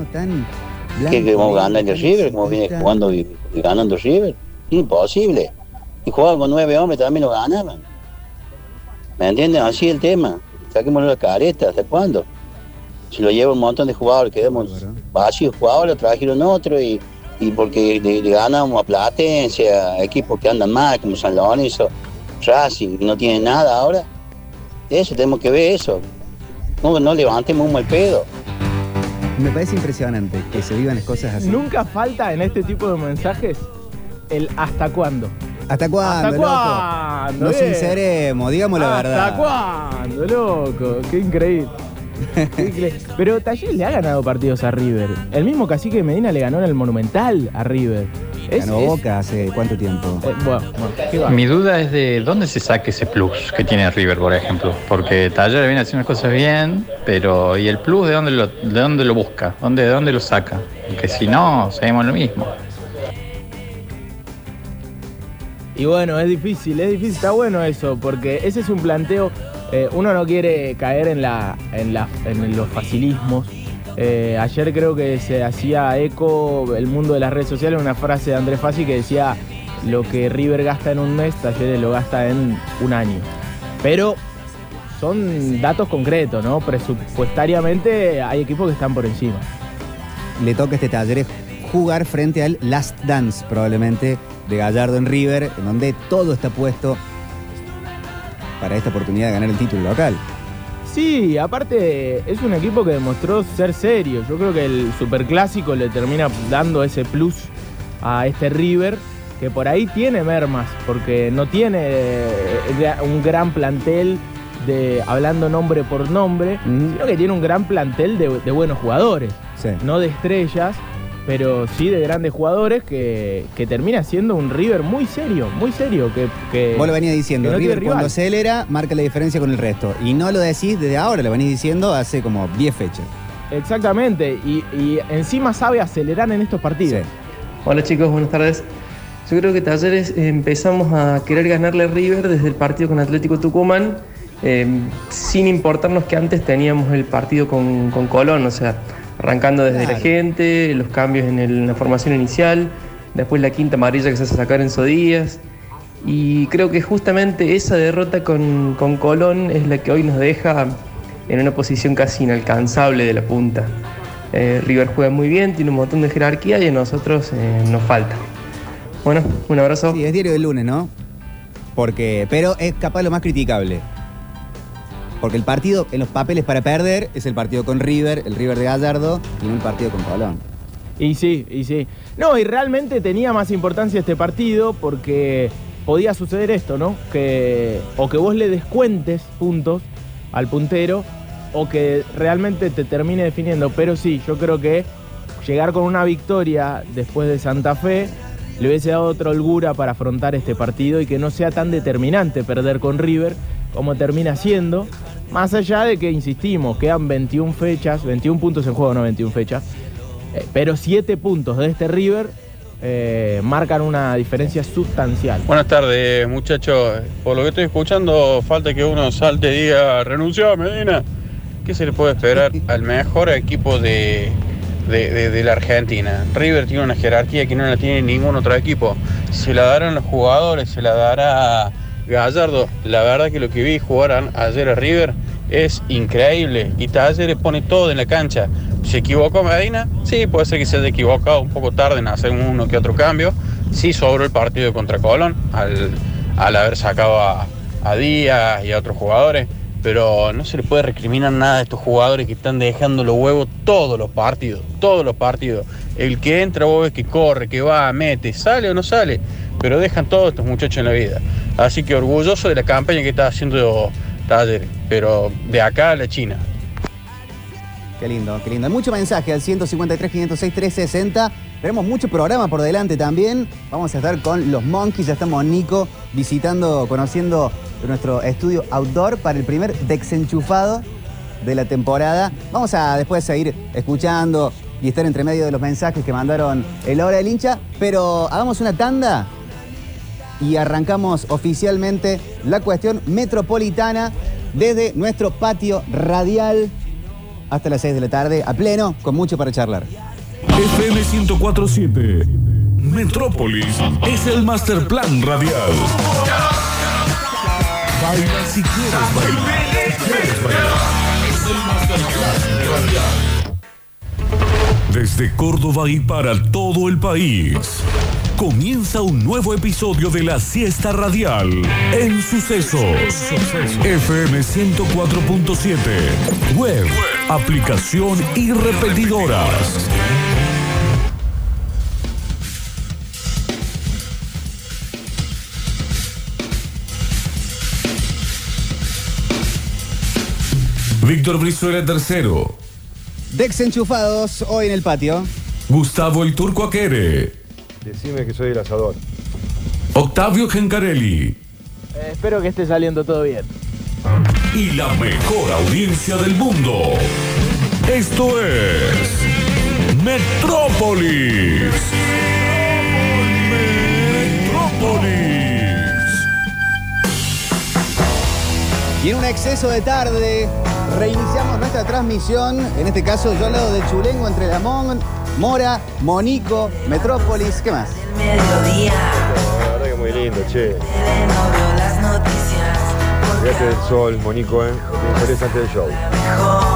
¿Qué que vamos a ganar el River? ¿Cómo viene jugando y, y ganando River? Imposible. Y jugaban con nueve hombres, también lo ganaban. ¿Me entienden? Así el tema. Saquémosle la careta, ¿hasta cuándo? Si lo lleva un montón de jugadores, quedamos vacíos jugadores, trajeron otro y, y porque le, le ganamos a Platense, a equipos que andan mal, como San Lorenzo, Racing, y no tienen nada ahora. Eso, tenemos que ver eso. No, no levantemos humo el pedo. Me parece impresionante que se vivan las cosas así. Nunca falta en este tipo de mensajes el hasta cuándo. ¿Hasta cuándo, ¿Hasta loco? cuándo? No Bien. sinceremos, digamos la ¿Hasta verdad. cuándo, loco? Qué increíble. Pero Talleres le ha ganado partidos a River. El mismo cacique de Medina le ganó en el Monumental a River. Es- Ganó es- Boca hace cuánto tiempo. eh. Mi duda es de dónde se saca ese plus que tiene River, por ejemplo. Porque Talleres viene haciendo las cosas bien, pero ¿y el plus de dónde lo, de dónde lo busca? ¿Dónde, ¿De dónde lo saca? Porque si no, seguimos lo mismo. Y bueno, es difícil, es difícil, está bueno eso, porque ese es un planteo, eh, uno no quiere caer en, los facilismos. Eh, ayer creo que se hacía eco el mundo de las redes sociales una frase de Andrés Fassi que decía lo que River gasta en un mes, Talleres lo gasta en un año. Pero son datos concretos, ¿no? Presupuestariamente hay equipos que están por encima. Le toca este taller jugar frente al Last Dance, probablemente, de Gallardo en River, en donde todo está puesto para esta oportunidad de ganar el título local. Sí, aparte es un equipo que demostró ser serio. Yo creo que el superclásico le termina dando ese plus a este River, que por ahí tiene mermas, porque no tiene eh, un gran plantel de hablando nombre por nombre, sino que tiene un gran plantel de, de buenos jugadores. No de estrellas, pero sí de grandes jugadores que, que termina siendo un River muy serio, muy serio. Que, que- Vos lo venías diciendo, no River cuando acelera marca la diferencia con el resto. Y no lo decís desde ahora, lo venís diciendo hace como 10 fechas. Exactamente, y, y encima sabe acelerar en estos partidos. Hola chicos, buenas tardes. Yo creo que Talleres eh, empezamos a querer ganarle a River desde el partido con Atlético Tucumán, eh, sin importarnos que antes teníamos el partido con, con Colón, o sea, arrancando desde la gente, los cambios en, el- en la formación inicial, después la quinta amarilla que se hace sacar en Sodías. Y creo que justamente esa derrota con, con Colón es la que hoy nos deja en una posición casi inalcanzable de la punta. Eh, River juega muy bien, tiene un montón de jerarquía y a nosotros eh, nos falta. Bueno, un abrazo. Sí, es diario del lunes, ¿no? Porque, pero es capaz lo más criticable. Porque el partido en los papeles para perder es el partido con River, el River de Gallardo, y no el partido con Colón. Y sí, y sí. No, y realmente tenía más importancia este partido porque podía suceder esto, ¿no? Que o que vos le descuentes puntos al puntero o que realmente te termine definiendo. Pero sí, yo creo que llegar con una victoria después de Santa Fe le hubiese dado otra holgura para afrontar este partido y que no sea tan determinante perder con River como termina siendo. Más allá de que, insistimos, quedan 21 fechas, 21 puntos en juego, no 21 fechas. Eh, pero 7 puntos de este River eh, marcan una diferencia sustancial. Buenas tardes, muchachos. Por lo que estoy escuchando, falta que uno salte y diga, renunció a Medina. ¿Qué se le puede esperar al mejor equipo de, de- de- de la Argentina? River tiene una jerarquía que no la tiene ningún otro equipo. Se la darán los jugadores, se la dará Gallardo. La verdad que lo que vi jugar ayer a River es increíble. Y Talleres pone todo en la cancha. ¿Se equivocó Medina? Sí, puede ser que se haya equivocado un poco tarde en hacer uno que otro cambio. Sí sobró el partido contra Colón al, al haber sacado a, a Díaz y a otros jugadores. Pero no se le puede recriminar nada a estos jugadores que están dejando los huevos todos los partidos. Todos los partidos. El que entra, vos ves que corre, que va, mete, sale o no sale. Pero dejan todos estos muchachos en la vida. Así que orgulloso de la campaña que está haciendo Talleres. Pero de acá a la China. Qué lindo, qué lindo. Hay mucho mensaje al 153, 506, 360. Tenemos mucho programa por delante también. Vamos a estar con los Monkeys. Ya estamos Nico visitando, conociendo nuestro estudio outdoor para el primer desenchufado de la temporada. Vamos a después seguir escuchando y estar entre medio de los mensajes que mandaron el hora del hincha. Pero hagamos una tanda y arrancamos oficialmente la cuestión metropolitana desde nuestro patio radial hasta las 6 de la tarde, a pleno, con mucho para charlar. FM 1047. Metrópolis es el master plan radial. Baila si quieres bailar. Es el radial. Desde Córdoba y para todo el país. Comienza un nuevo episodio de la siesta radial en Sucesos. FM 104.7. Web, aplicación y repetidoras. Víctor Brizuela tercero. Desenchufados hoy en el patio. Gustavo el Turco Aquere. Decime que soy el asador. Octavio Gencarelli. Eh, espero que esté saliendo todo bien. Y la mejor audiencia del mundo. Esto es Metrópolis. Metrópolis. Y en un exceso de tarde, reiniciamos nuestra transmisión. En este caso, yo al lado del chulengo entre Lamón, Mora, Monico, Metrópolis. ¿Qué más? La verdad que muy lindo, che. Fíjate del sol, Monico, ¿eh? Lo que antes del show.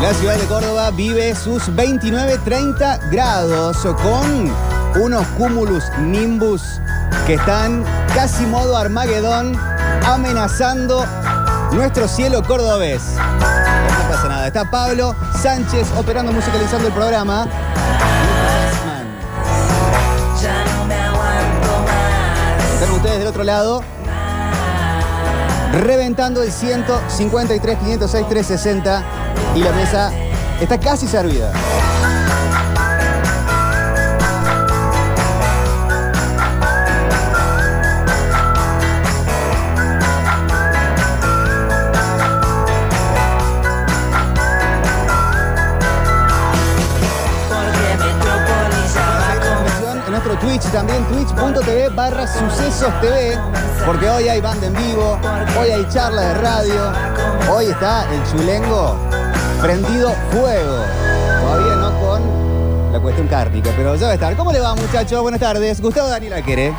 La ciudad de Córdoba vive sus 29-30 grados con unos cúmulus nimbus que están casi modo Armagedón amenazando nuestro cielo cordobés. No pasa nada. Está Pablo Sánchez operando, musicalizando el programa. Están ustedes del otro lado. Reventando el 153, 506, 360. Y la mesa está casi servida. Twitch también, twitch.tv barra sucesos TV, porque hoy hay banda en vivo, hoy hay charla de radio, hoy está el chulengo prendido fuego. Todavía no con la cuestión cárnica, pero ya va a estar. ¿Cómo le va, muchachos? Buenas tardes. Gustavo Daniel Aquere.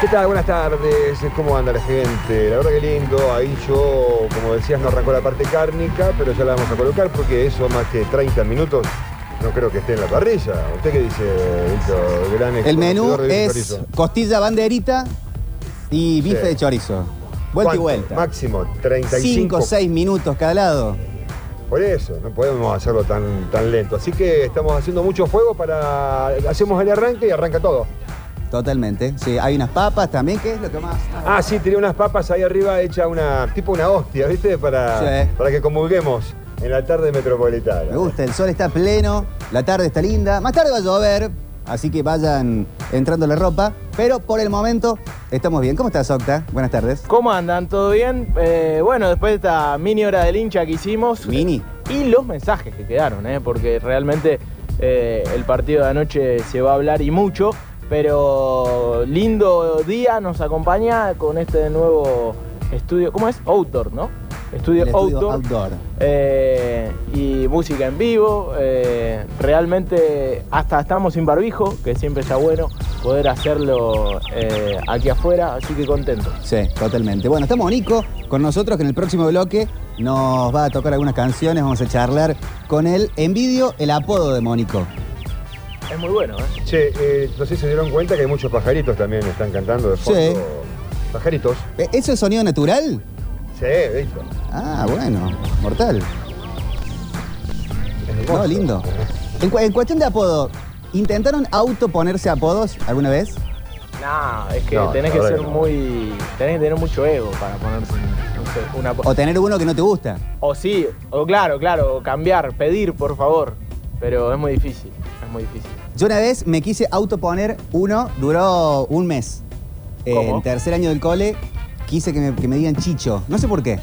¿Qué tal? Buenas tardes. ¿Cómo anda la gente? La verdad que lindo. Ahí yo, como decías, no arrancó la parte cárnica, pero ya la vamos a colocar porque eso más que 30 minutos no creo que esté en la parrilla. ¿Usted qué dice, Víctor? Gran El menú es chorizo. costilla banderita y bife Sí. de chorizo. Vuelta y vuelta. Máximo 35. 5 o 6 minutos cada lado. Por eso, no podemos hacerlo tan, tan lento. Así que estamos haciendo mucho fuego para. Hacemos el arranque y arranca todo. Totalmente. Sí, hay unas papas también, que es lo que más. Ah, sí, tenía unas papas ahí arriba hecha una. tipo una hostia, ¿viste? Para, Sí. para que comulguemos en la tarde metropolitana. Me gusta, el sol está pleno, la tarde está linda. Más tarde va a llover, así que vayan entrando la ropa. Pero por el momento estamos bien. ¿Cómo estás, Octa? Buenas tardes. ¿Cómo andan? ¿Todo bien? Eh, bueno, después de esta mini hora del hincha que hicimos. Mini. Y los mensajes que quedaron, ¿eh? porque realmente eh, el partido de anoche se va a hablar y mucho. Pero lindo día nos acompaña con este nuevo estudio. ¿Cómo es? Outdoor, ¿no? Estudio, estudio Outdoor. outdoor. Eh, y música en vivo. eh, realmente hasta estamos sin barbijo, que siempre está bueno poder hacerlo eh, aquí afuera, así que contento. Sí, totalmente. Bueno, está Monico con nosotros que en el próximo bloque nos va a tocar algunas canciones, vamos a charlar con él. Envidio el apodo de Mónico. Es muy bueno, ¿eh? Che, eh, no sé si se dieron cuenta que hay muchos pajaritos también están cantando de fondo. Sí. Pajaritos. Eh, ¿Eso es sonido natural? Sí, Víctor. Ah, bueno, mortal. No, lindo. En, cu- en cuestión de apodo, ¿intentaron autoponerse apodos alguna vez? No, es que No, tenés que ser no. muy. tenés que tener mucho ego para ponerse un- no sé, una. ¿O tener uno que no te gusta? O sí, o claro, claro, cambiar, pedir, por favor. Pero es muy difícil, es muy difícil. Yo una vez me quise autoponer uno, duró un mes. Eh, ¿Cómo? en tercer año del cole, quise que me, que me digan Chicho. No sé por qué.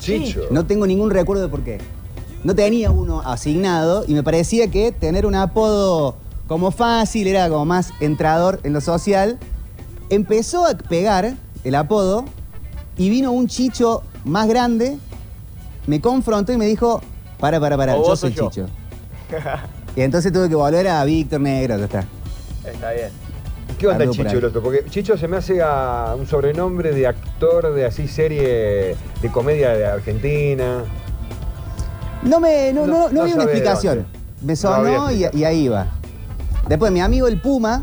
Chicho. No tengo ningún recuerdo de por qué. No tenía uno asignado y me parecía que tener un apodo como fácil era como más entrador en lo social. Empezó a pegar el apodo y vino un chicho más grande, me confrontó y me dijo, para, para, para, O yo vos soy o yo". chicho. Y entonces tuve que volver a Víctor Negro, ya está. Está bien. ¿Qué onda por Chicho el otro? Porque Chicho se me hace a un sobrenombre de actor de así serie de comedia de Argentina. No me, no, no, no, No vi una explicación. Me sonó y, ahí iba. Después mi amigo el Puma,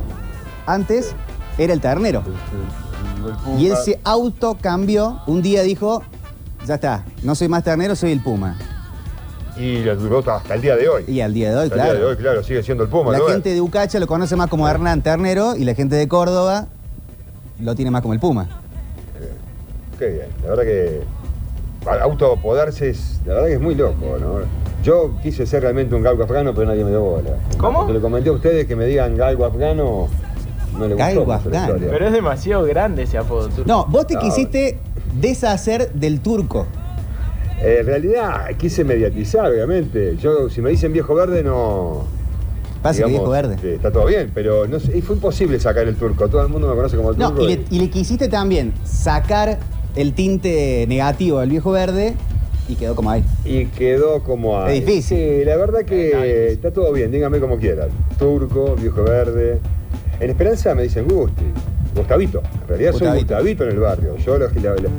antes, era el ternero. Y él se auto cambió. Un día dijo, ya está, no soy más ternero, soy el Puma. Y lo duró hasta el día de hoy. Y al día de hoy, Hasta el claro. día de hoy, claro, sigue siendo el Puma. la ¿no? gente de Ucacha lo conoce más como Hernán Ternero y la gente de Córdoba lo tiene más como el Puma. Qué bien, la verdad que autoapodarse es, la verdad que es muy loco, ¿no? Yo quise ser realmente un galgo afgano, pero nadie me dio bola. ¿Cómo? Cuando le comenté a ustedes que me digan galgo afgano, no le gustó Galgo afgano. Pero es demasiado grande ese apodo. tú. No, vos te No. quisiste deshacer del turco. Eh, en realidad quise mediatizar, obviamente. Yo, si me dicen viejo verde, no. Pasa que viejo verde. eh, está todo bien, pero no sé, y fue imposible sacar el turco. Todo el mundo me conoce como el No, turco. y le, y le quisiste también sacar el tinte negativo del viejo verde y quedó como ahí. Y quedó como ahí. Es difícil. Sí, la verdad que está todo bien, dígame como quieran. Turco, viejo verde. En Esperanza me dicen Gusti, Gustavito. En realidad soy Gustavito. Gustavito en el barrio. Yo los, la- la-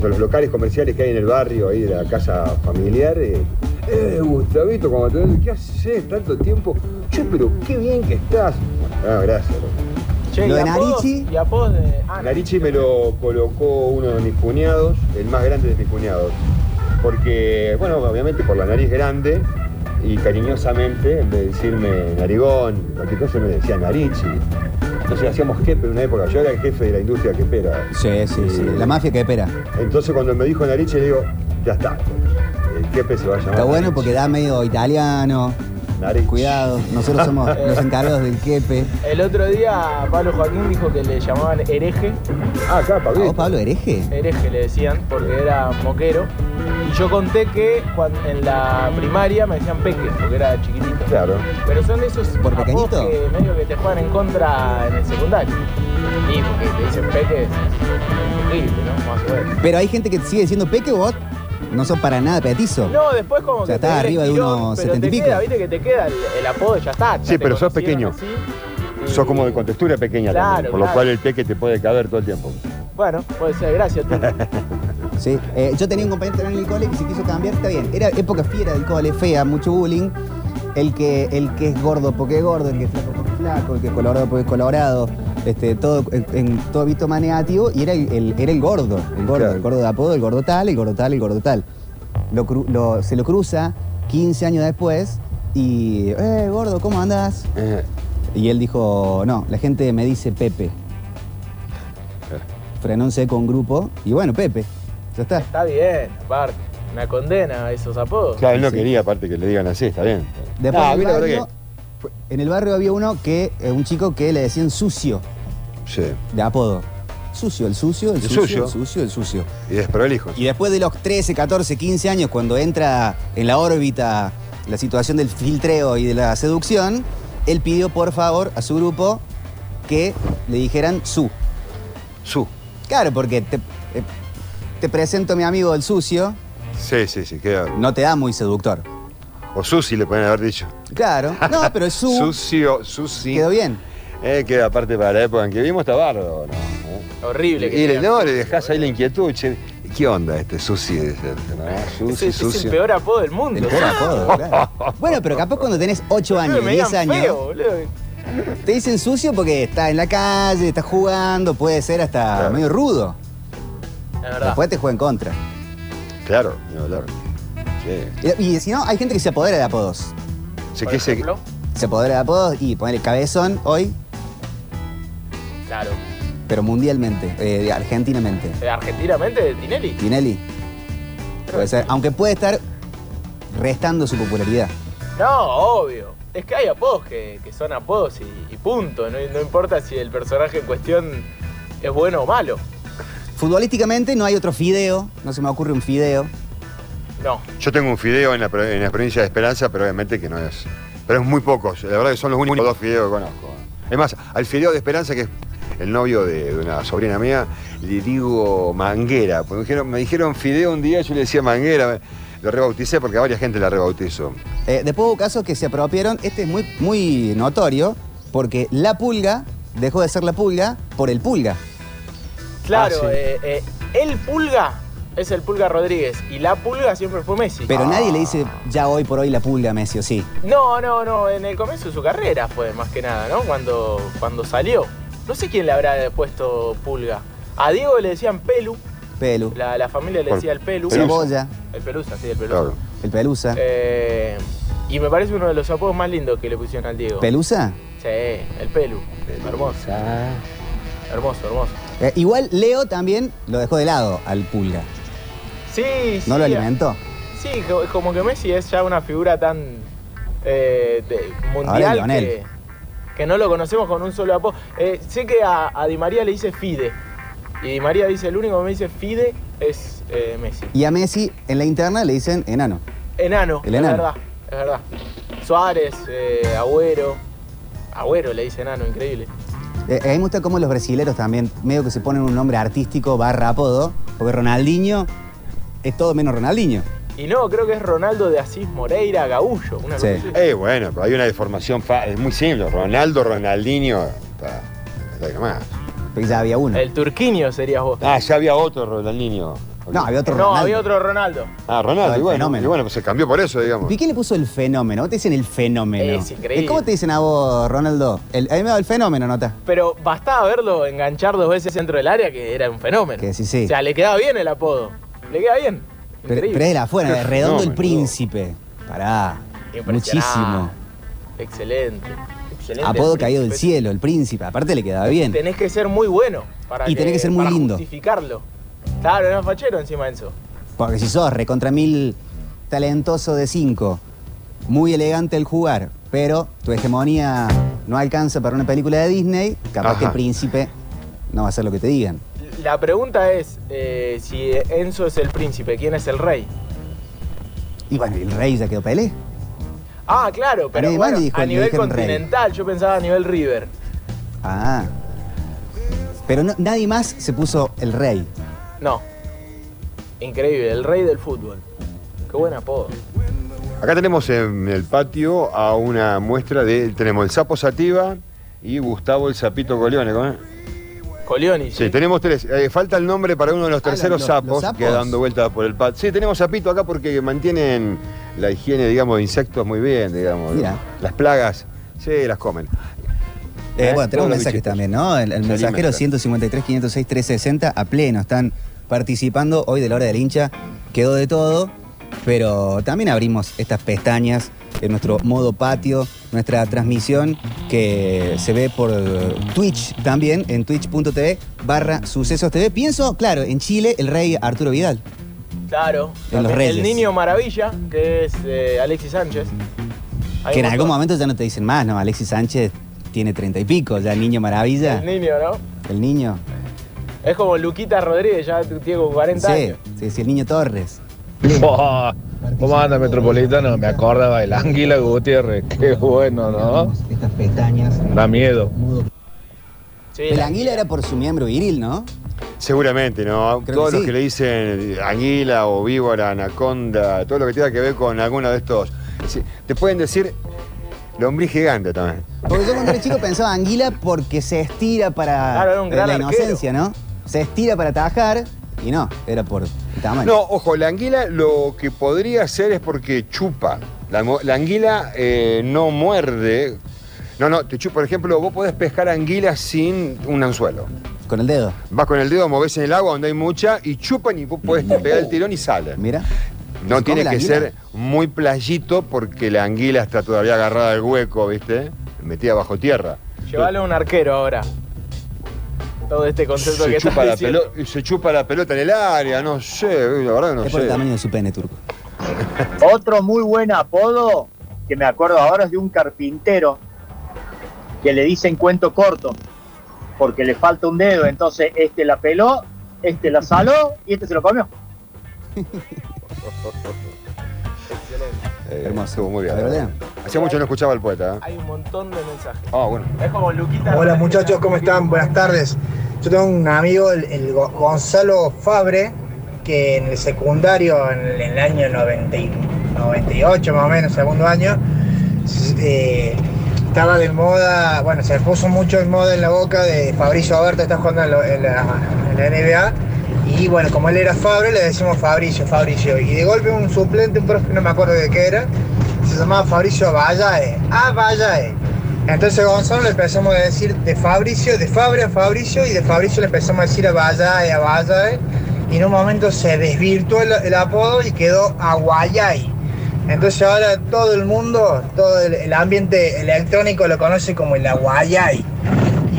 los locales comerciales que hay en el barrio, ahí de la casa familiar, eh, eh, Gustavito, cuando te ¿qué haces tanto tiempo? Che, pero qué bien que estás. Bueno, ah, gracias. Che, Lo y de Narichi. Y apodos de. Ah, Narichi me lo colocó uno de mis cuñados, el más grande de mis cuñados. Porque, bueno, obviamente por la nariz grande y cariñosamente, en vez de decirme narigón, cualquier cosa me decía Narichi. Entonces hacíamos jefe en una época, yo era el jefe de la industria quepera. Sí, sí, sí. La mafia que espera. Entonces cuando me dijo Narichi, le digo, ya está. El jefe se va a llamar. Está bueno Narichi. porque da medio italiano. Cuidado, nosotros somos los encargados del quepe. El otro día Pablo Joaquín dijo que le llamaban hereje. Ah, acá, ¿A Pablito. vos, Pablo, hereje? Hereje le decían, porque era moquero. Y yo conté que en la primaria me decían peque, porque era chiquitito. Claro. Pero son esos ¿Por apodos pequeñito? que medio que te juegan en contra en el secundario. Y porque te dicen peque es horrible, ¿no? Más o menos. Pero hay gente que sigue diciendo peque o vos no son para nada petizo. No, después como O sea, que te estás arriba de unos 70 y pico. queda, viste que te queda el, el apodo y ya está. ya Sí, pero sos pequeño. así. Y- Sos como de contextura pequeña Claro, también, por lo cual el peque te puede caber todo el tiempo. Bueno, puede ser, gracias. tú. Sí. Eh, yo tenía un compañero en el cole que se quiso cambiar, está bien. Era época fiera del cole, fea, mucho bullying. El que, el que es gordo porque es gordo, el que es flaco porque es flaco, el que es colorado porque es colorado, este, todo en, todo visto más negativo, y era el, el- era el gordo, el gordo, Claro. el gordo de apodo, el gordo tal, el gordo tal, el gordo tal. Lo cru- lo- se lo cruza 15 años después y, eh, gordo, ¿cómo andás? Eh, Y él dijo, no, la gente me dice Pepe. Frenó en seco un grupo y bueno, Pepe, ya está. Está bien, aparte. Una condena a esos apodos. Claro, él no Sí. quería aparte que le digan así, está bien. Después No, a en, el barrio, había uno que, eh, un chico que le decían sucio, Sí. de apodo. Sucio, el sucio, el El sucio, sucio. el sucio, el sucio. Y desprolijos. Y después de los 13, 14, 15 años, cuando entra en la órbita la situación del filtreo y de la seducción, él pidió por favor a su grupo que le dijeran su. Su. Claro, porque te, eh, te presento a mi amigo el sucio, Sí, sí, sí, queda. no te da muy seductor. O Susi le pueden haber dicho. Claro, no, pero el su Sucio, Susi. quedó bien. Eh, queda aparte para la época en que vivimos está bárbaro, ¿no? ¿Eh? Horrible. que Y le, no, le dejás ahí la inquietud, che. ¿Qué onda este Susi? ¿no? Es, Susi, es el sucio. peor apodo del mundo. El peor apodo, claro. Bueno, pero capaz cuando tenés 8 años, Me 10 digan años, feo, te dicen sucio porque está en la calle, está jugando, puede ser hasta Claro. medio rudo. Es verdad. Después te juega en contra. Claro, ni hablar. Sí. Y, y si no, hay gente que se apodera de apodos. Se, Por que se, ejemplo, Se apodera de apodos y poner el cabezón hoy, Claro. pero mundialmente, eh, de- argentinamente. Eh, Argentinamente de Tinelli. Tinelli. Puede ser, aunque puede estar restando su popularidad. No, obvio. Es que hay apodos que, que son apodos y, y punto. No, no importa si el personaje en cuestión es bueno o malo. Futbolísticamente no hay otro fideo, no se me ocurre un fideo. No. Yo tengo un fideo en la, en la provincia de Esperanza, pero obviamente que no es. Pero es muy pocos. La verdad que son los únicos dos fideos que conozco. Es más, al fideo de Esperanza, que es el novio de, de una sobrina mía, le digo manguera. Porque me dijeron, me dijeron fideo un día, yo le decía manguera. Lo rebauticé porque a varias gente la rebautizó. Eh, después hubo casos que se apropiaron, este es muy, muy notorio, porque la pulga dejó de ser la pulga por el pulga. Claro, Ah, sí. eh, eh, el Pulga es el Pulga Rodríguez y la Pulga siempre fue Messi. Pero nadie le dice ya hoy por hoy la pulga a Messi, ¿o sí? No, no, no, en el comienzo de su carrera fue más que nada, ¿no? Cuando, cuando salió. No sé quién le habrá puesto Pulga. A Diego le decían Pelu, Pelu. la, la familia le decía el Pelu. Cebolla. El Pelusa, sí, el Pelusa. El pelusa. Eh, y me parece uno de los apodos más lindos que le pusieron al Diego. ¿Pelusa? Sí, el Pelu. Hermoso. Hermoso, hermoso. Eh, igual Leo también lo dejó de lado al pulga. Sí, sí. ¿No lo alimentó? Sí, co- como que Messi es ya una figura tan eh, de- mundial que, que no lo conocemos con un solo apodo. Eh, sé que a, a Di María le dice Fide. Y Di María dice, el único que me dice Fide es eh, Messi. Y a Messi en la interna le dicen enano. Enano, El es enano. verdad, es verdad. Suárez, Agüero. Agüero le dice enano, increíble. Eh, a mí me gusta cómo los brasileros también, medio que se ponen un nombre artístico barra apodo, porque Ronaldinho es todo menos Ronaldinho. Y no, creo que es Ronaldo de Asís Moreira Gaullo. Una cosa así. Eh, bueno, pero hay una deformación, fa- es muy simple. Ronaldo, Ronaldinho, está, está ahí nomás. Porque ya había uno. El turquiño serías vos. Ah, ya había otro Ronaldinho. No, había otro No, Ronaldo. había otro Ronaldo. Ah, Ronaldo, No, el y bueno, fenómeno. y bueno, pues se cambió por eso, digamos. ¿Y quién le puso el fenómeno? ¿Cómo te dicen el fenómeno? Es increíble. Eh, ¿Cómo te dicen a vos, Ronaldo? El, a mí me da el fenómeno, ¿nota? Pero bastaba verlo enganchar dos veces dentro del área que era un fenómeno. Que sí, sí. O sea, le quedaba bien el apodo. Le queda bien. Pero, Increíble. pero de la afuera, de redondo el príncipe. Pará. Muchísimo. Excelente. Excelente. Apodo caído del cielo, el príncipe. Aparte le quedaba bien. Tenés que ser muy bueno para Y tenés que ser muy para lindo. justificarlo. Claro, era fachero encima de eso. Porque si sos recontra mil talentoso de cinco, muy elegante el jugar, pero tu hegemonía no alcanza para una película de Disney, capaz Ajá. que el príncipe no va a hacer lo que te digan. La pregunta es, eh, si Enzo es el príncipe, ¿quién es el rey? Y bueno, el rey ya quedó Pelé. Ah, claro, pero nadie más bueno, le dijo- a le nivel dijeron rey. continental, yo pensaba a nivel River. Ah. Pero no- nadie más se puso el rey. No. Increíble, el rey del fútbol. Qué buen apodo. Acá tenemos en el patio a una muestra de. Tenemos el sapo Sativa y Gustavo el Sapito Coleone. ¿cómo es? Colioni, Sí, tenemos tres. Eh, falta el nombre para uno de los terceros los- sapos, los sapos. que dando vueltas por el patio. Sí, tenemos sapito acá porque mantienen la higiene, digamos, de insectos muy bien, digamos. Mira. Las plagas, sí, las comen. Eh, ¿Eh? bueno, tenemos Todos los mensajes bichitos. también, ¿no? El, el mensajero alimentan. 153, 506, 360 a pleno. Están participando hoy de la hora del hincha. Quedó de todo, pero también abrimos estas pestañas en nuestro modo patio, nuestra transmisión que se ve por Twitch también, en twitch.tv barra sucesos TV. Pienso, claro, en Chile, el rey Arturo Vidal. Claro. En los Reyes. El niño maravilla, que es eh, Alexis Sánchez. Hay que en algún momento ya no te dicen más, ¿no? Alexis Sánchez tiene treinta y pico, ya niño maravilla. El niño, ¿no? El niño. Es como Luquita Rodríguez, ya tiene como 40 Sí, años. sí, sí, el niño Torres. Oh, ¿Cómo anda Metropolitano? Me acordaba del Ángela Gutiérrez. Qué bueno, ¿no? Estas pestañas. Da miedo. el anguila era por su miembro viril, ¿no? Seguramente, ¿no? Creo Todos que los sí. que le dicen anguila o víbora, anaconda, todo lo que tenga que ver con alguno de estos. te pueden decir lombriz gigante también. Porque yo cuando era chico pensaba anguila porque se estira para Claro, era un de gran la arquero. inocencia, ¿no? Se estira para atajar y no, era por tamaño. No, ojo, la anguila lo que podría ser es porque chupa. La, anguila eh, no muerde. No, no, te chupa. Por ejemplo, vos podés pescar anguilas sin un anzuelo. Con el dedo. Vas con el dedo, movés en el agua donde hay mucha y chupan y vos podés pegar el tirón y sale. Mira. No ¿Se tiene que anguila? ser muy playito porque la anguila está todavía agarrada al hueco, ¿viste? Metida bajo tierra. Llévalo a un arquero ahora. Todo este concepto que Se estás chupa, la diciendo. pelota, se chupa la pelota en el área, no sé, la verdad que no es por el sé. tamaño de su pene turco. Otro muy buen apodo que me acuerdo ahora es de un carpintero que le dicen cuento corto porque le falta un dedo. Entonces, este la peló, este la saló y este se lo comió. Eh, Hermoso. Estuvo muy bien. ¿La verdad? Hacía mucho que no escuchaba al poeta. ¿eh? Hay un montón de mensajes. Ah, bueno. Es como Luquita. Hola muchachos, ¿cómo están? Buenas tardes. Yo tengo un amigo, el, el Go- Gonzalo Fabre, que en el secundario, en el, en el año 90 y- 98 más o menos, segundo año, eh, estaba de moda, bueno, se puso mucho en moda en la boca de Fabricio Aberto, está jugando en, lo- en la, en la NBA. Y bueno, como él era Fabre, le decimos Fabricio, Fabricio. Y de golpe un suplente, un profe, no me acuerdo de qué era, se llamaba Fabricio Vallae. Ah, Vallae. Entonces Gonzalo le empezamos a decir de Fabricio, de Fabre a Fabricio, y de Fabricio le empezamos a decir a Vallae, a Vallae. Y en un momento se desvirtuó el, el apodo y quedó Aguayay. Entonces ahora todo el mundo, todo el, el ambiente electrónico lo conoce como el Aguayay.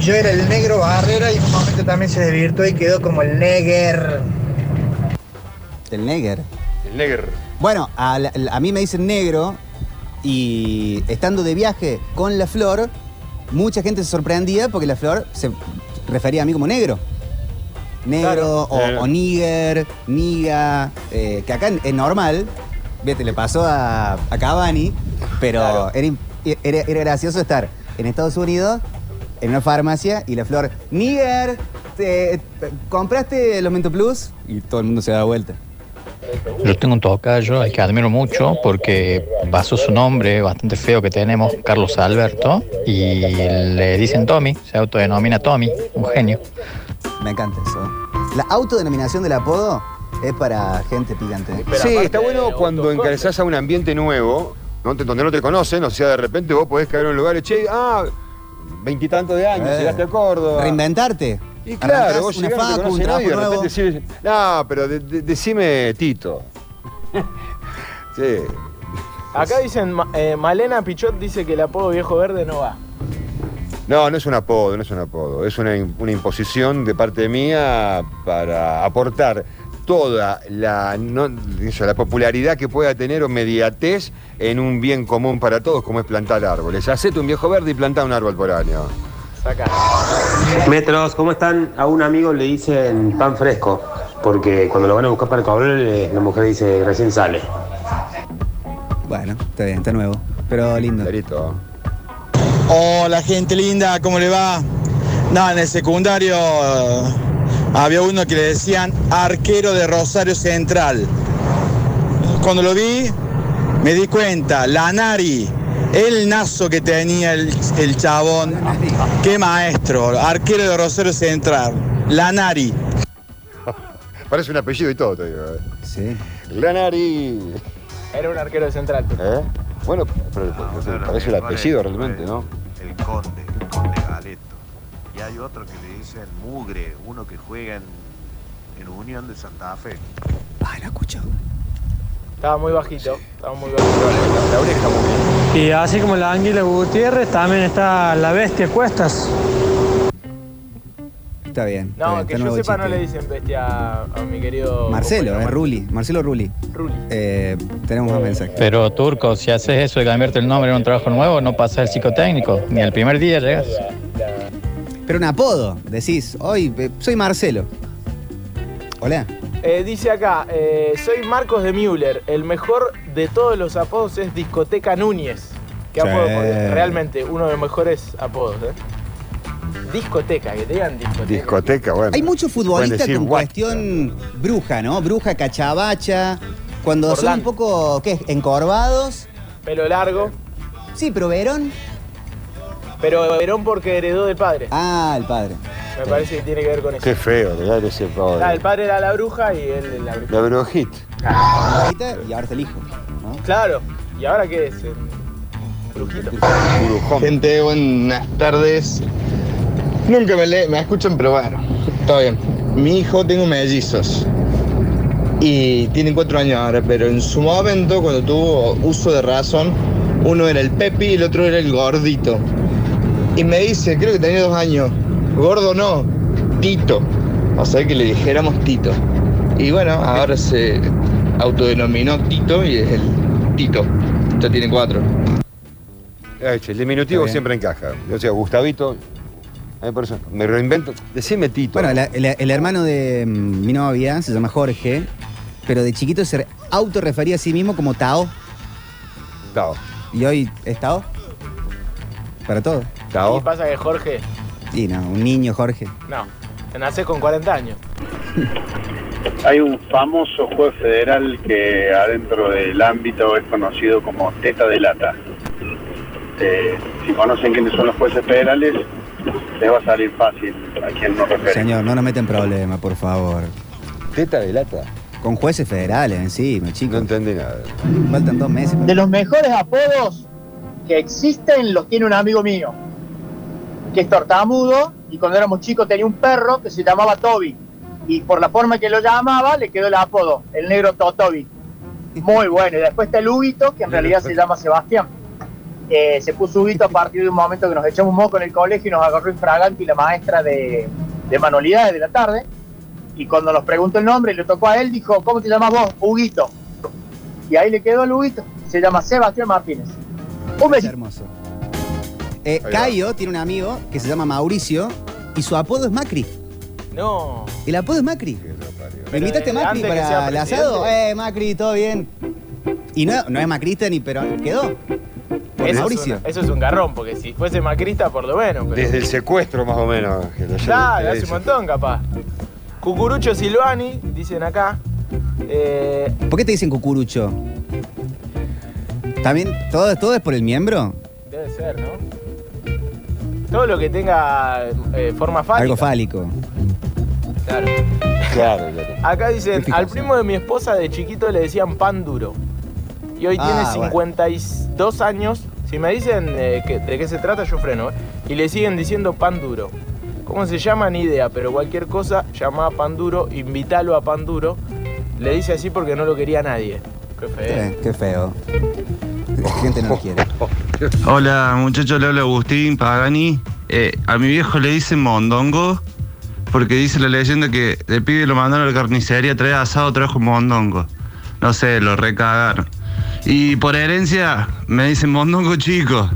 Y yo era el negro Barrera y en un momento también se desvirtuó y quedó como el Neger. El Neger. El Neger. Bueno, a, la- a mí me dicen negro y estando de viaje con la flor, mucha gente se sorprendía porque la flor se refería a mí como negro. Negro o, Eh. o nigger, niga, eh, que acá es normal. Vete, le pasó a, a Cavani, pero era, im- era- era gracioso estar en Estados Unidos, en una farmacia, y la flor, nigger, te- te- ¿compraste el Aumento Plus? Y todo el mundo se da vuelta. Yo tengo un tocayo al que admiro mucho porque basó su nombre bastante feo que tenemos, Carlos Alberto, y le dicen Tommy, se autodenomina Tommy, un genio. Me encanta eso. La autodenominación del apodo es para gente picante. Sí, está bueno cuando encarizás a un ambiente nuevo, donde no te conocen, o sea, de repente vos podés caer en un lugar y, che, ah, veintitantos de años, Eh. llegaste a Córdoba. Reinventarte. Y claro, vos una llegás, no te facu, un nadie, de repente decís, no, pero de- de- decime Tito. sí. Acá dicen, eh, Malena Pichot dice que el apodo viejo verde no va. No, no es un apodo, no es un apodo. Es una imposición de parte mía para aportar toda la, no, eso, la popularidad que pueda tener o mediatez en un bien común para todos, como es plantar árboles. Hacete un viejo verde y planta un árbol por año. Saca. Metros, ¿cómo están? A un amigo le dicen pan fresco, porque cuando lo van a buscar para cobrarle, la mujer dice recién sale. Bueno, está bien, está nuevo. Pero lindo. Hola gente linda, ¿cómo le va? No, en el secundario había uno que le decían arquero de Rosario Central. Cuando lo vi, me di cuenta, Lanari, el nazo que tenía el, el chabón. Qué maestro, arquero de Rosario Central. Lanari. Parece un apellido y todo, te digo. ¿eh? Sí. Lanari. Era un arquero de central. ¿Eh? Bueno, pero, pero parece el apellido realmente, ¿no? El conde, el conde Galeto. Y hay otro que le dicen Mugre, uno que juega en, en Unión de Santa Fe. Ah, lo escucho. Estaba muy bajito. Estaba muy bajito. La oreja muy bien. Y así como la Águila Gutiérrez, también está la Bestia Cuestas. Está bien. está No, bien, que está yo sepa no chiste. le dicen bestia a, a mi querido... Marcelo, es Ruli. Marcelo Ruli. Ruli. Eh, tenemos más mensajes. Pero Turco, si haces eso de cambiarte el nombre en un trabajo nuevo, no pasas el psicotécnico, ni el primer día llegas. Pero un apodo, decís, hoy eh, soy Marcelo. Hola. Eh, dice acá, eh, soy Marcos de Müller. El mejor de todos los apodos es Discoteca Núñez. ¿Qué Sí. apodo? Porque realmente uno de los mejores apodos, ¿eh? Discoteca, que te digan discoteca. Discoteca, bueno. Hay muchos futbolistas con what. cuestión bruja, ¿no? Bruja, cachabacha. Cuando son un poco, ¿qué? Encorvados. Pelo largo. Sí, pero Verón. Pero Verón porque heredó del padre. Ah, el padre. Me parece que tiene que ver con eso. Qué feo, ¿verdad? Ese pobre. Ah, el padre era la bruja y él la bruja. La brujit. Ahorita, Y ahora está el hijo. ¿no? Claro. ¿Y ahora qué es? Brujito. Gente, buenas tardes. Nunca me, le- me escuchan, pero bueno, está bien. Mi hijo tengo mellizos y tiene cuatro años ahora, pero en su momento, cuando tuvo uso de razón, uno era el Pepi y el otro era el gordito. Y me dice, creo que tenía dos años, gordo no, Tito. O sea que le dijéramos Tito. Y bueno, ahora se autodenominó Tito y es el Tito. Ya tiene cuatro. El diminutivo siempre encaja. O sea, Gustavito. a mí por eso me reinvento. Decime Tito. Bueno, la- la- el hermano de mm, mi novia se llama Jorge pero de chiquito se autorrefería a sí mismo como Tao. Tao. ¿Y hoy es Tao? Para todo. Y pasa que Jorge, Y no, un niño, Jorge. no, te naces con 40 años. Hay un famoso juez federal que adentro del ámbito es conocido como teta de lata. Eh, si conocen quiénes son los jueces federales, les va a salir fácil a quién nos refiere. Señor, no nos meten problemas, por favor. ¿Teta de lata? Con jueces federales encima, chicos. No entendí nada. Faltan dos meses. De los mejores apodos que existen los tiene un amigo mío, que es tortamudo y cuando éramos chicos tenía un perro que se llamaba Toby y por la forma que lo llamaba le quedó el apodo, el negro Totobi. Muy bueno. Y después está el Huguito, que en realidad se llama Sebastián. Eh, se puso Huguito a partir de un momento que nos echamos un moco en el colegio y nos agarró infragante y la maestra de, de manualidades de la tarde. Y cuando nos preguntó el nombre y le tocó a él, dijo, ¿cómo te llamas vos? Huguito. Y ahí le quedó el Huguito. Se llama Sebastián Martínez. Un besito. hermoso. Eh. Cayo tiene un amigo que se llama Mauricio y su apodo es Macri. No. El apodo es Macri. ¿Me invitaste a Macri para el asado? Eh, Macri, todo bien. Y no, no es macrista ni, pero quedó. Por Eso es, Mauricio. un, eso es un garrón, porque si fuese macrista, por lo menos. Pero... Desde el secuestro, más o menos. Claro, hace un montón, capaz. Cucurucho Silvani, dicen acá. Eh, ¿Por qué te dicen cucurucho? ¿También todo, todo es por el miembro? debe ser, ¿no? Todo lo que tenga eh, forma fálica. Algo fálico. Claro. Claro, Acá dicen, al primo de mi esposa de chiquito le decían pan duro. Y hoy Ah, tiene bueno. 52 años. Si me dicen eh, que- de qué se trata, yo freno. ¿eh? Y le siguen diciendo pan duro. ¿Cómo se llama? Ni idea, pero cualquier cosa, llama a pan duro, invítalo a pan duro. Le dice así porque no lo quería nadie. Qué feo. Eh, qué feo. La gente no lo quiere. Hola muchachos, le habla Agustín Pagani. Eh, a mi viejo le dicen mondongo porque dice la leyenda que el pibe lo mandaron a la carnicería, trae asado, trajo mondongo. No sé, lo recagaron. Y por herencia me dicen mondongo chico.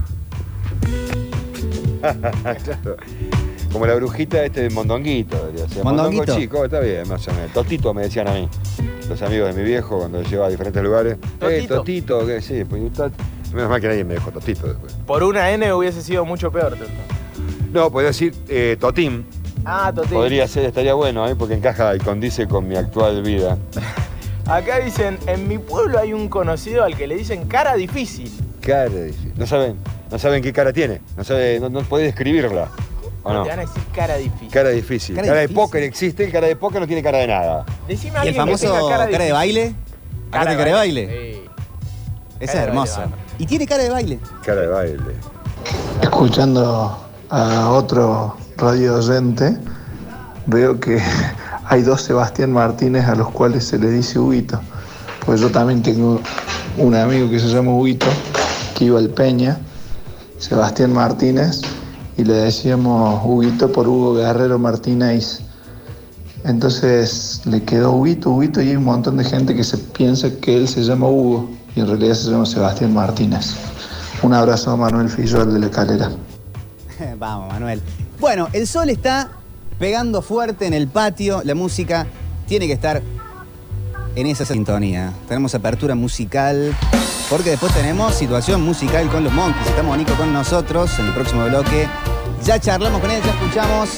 Como la brujita este de Mondonguito, debería ser. Mondonguito. Mondongo chico, está bien, más o menos. Totito me decían a mí. Los amigos de mi viejo cuando lo llevaba a diferentes lugares. Eh, Totito. Totito, que sí, pues Menos mal que nadie me dejó Totito después. Por una N hubiese sido mucho peor. No, podría decir eh, Totín. Ah, Totín. Podría ser, estaría bueno, ¿eh? porque encaja y condice con mi actual vida. Acá dicen, en mi pueblo hay un conocido al que le dicen cara difícil. Cara difícil. No saben, no saben qué cara tiene. No sabe, no, no puede describirla. ¿O no? Te van a decir cara difícil. Cara difícil. Cara Cara, difícil. de póker existe, el cara de póker no tiene cara de nada. Decime a ¿Y el alguien que famoso tenga cara, cara, de difícil. baile? Cara ¿Acá de cara de baile. Sí. Esa es Cara de hermosa. baile, Y tiene cara de baile. Cara de baile. Escuchando a otro radio oyente, veo que hay dos Sebastián Martínez a los cuales se le dice Huguito. Pues yo también tengo un amigo que se llama Huguito, que iba al Peña, Sebastián Martínez, y le decíamos Huguito por Hugo Guerrero Martínez. Entonces le quedó Huguito, Huguito, y hay un montón de gente que se piensa que él se llama Hugo, y en realidad se llama Sebastián Martínez. Un abrazo a Manuel Fillol de la Calera. Vamos, Manuel. Bueno, el sol está pegando fuerte en el patio. La música tiene que estar en esa sintonía. Tenemos apertura musical. Porque después tenemos situación musical con los Monkeys. Está Mónico con nosotros en el próximo bloque. Ya charlamos con él, ya escuchamos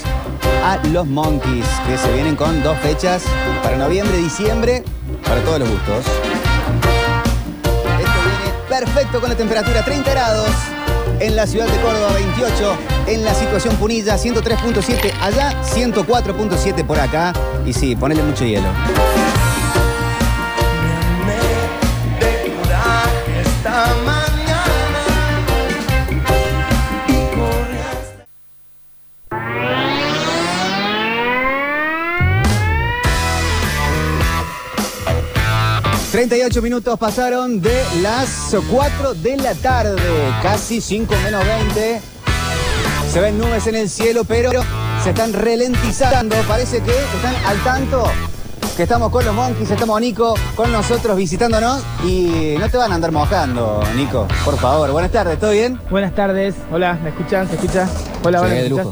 a los Monkeys, que se vienen con dos fechas para noviembre diciembre, para todos los gustos. Esto viene perfecto con la temperatura 30 grados en la ciudad de Córdoba, 28 en la situación Punilla, 103.7 allá, 104.7 por acá. Y sí, ponele mucho hielo. 38 minutos pasaron de las 4 de la tarde, casi 5 menos 20. Se ven nubes en el cielo, pero se están ralentizando. Parece que están al tanto que estamos con los monkeys, estamos Nico con nosotros visitándonos y no te van a andar mojando, Nico, por favor. Buenas tardes, ¿todo bien? Buenas tardes. Hola, ¿me escuchan? ¿Se escucha? Hola, Sí, hola,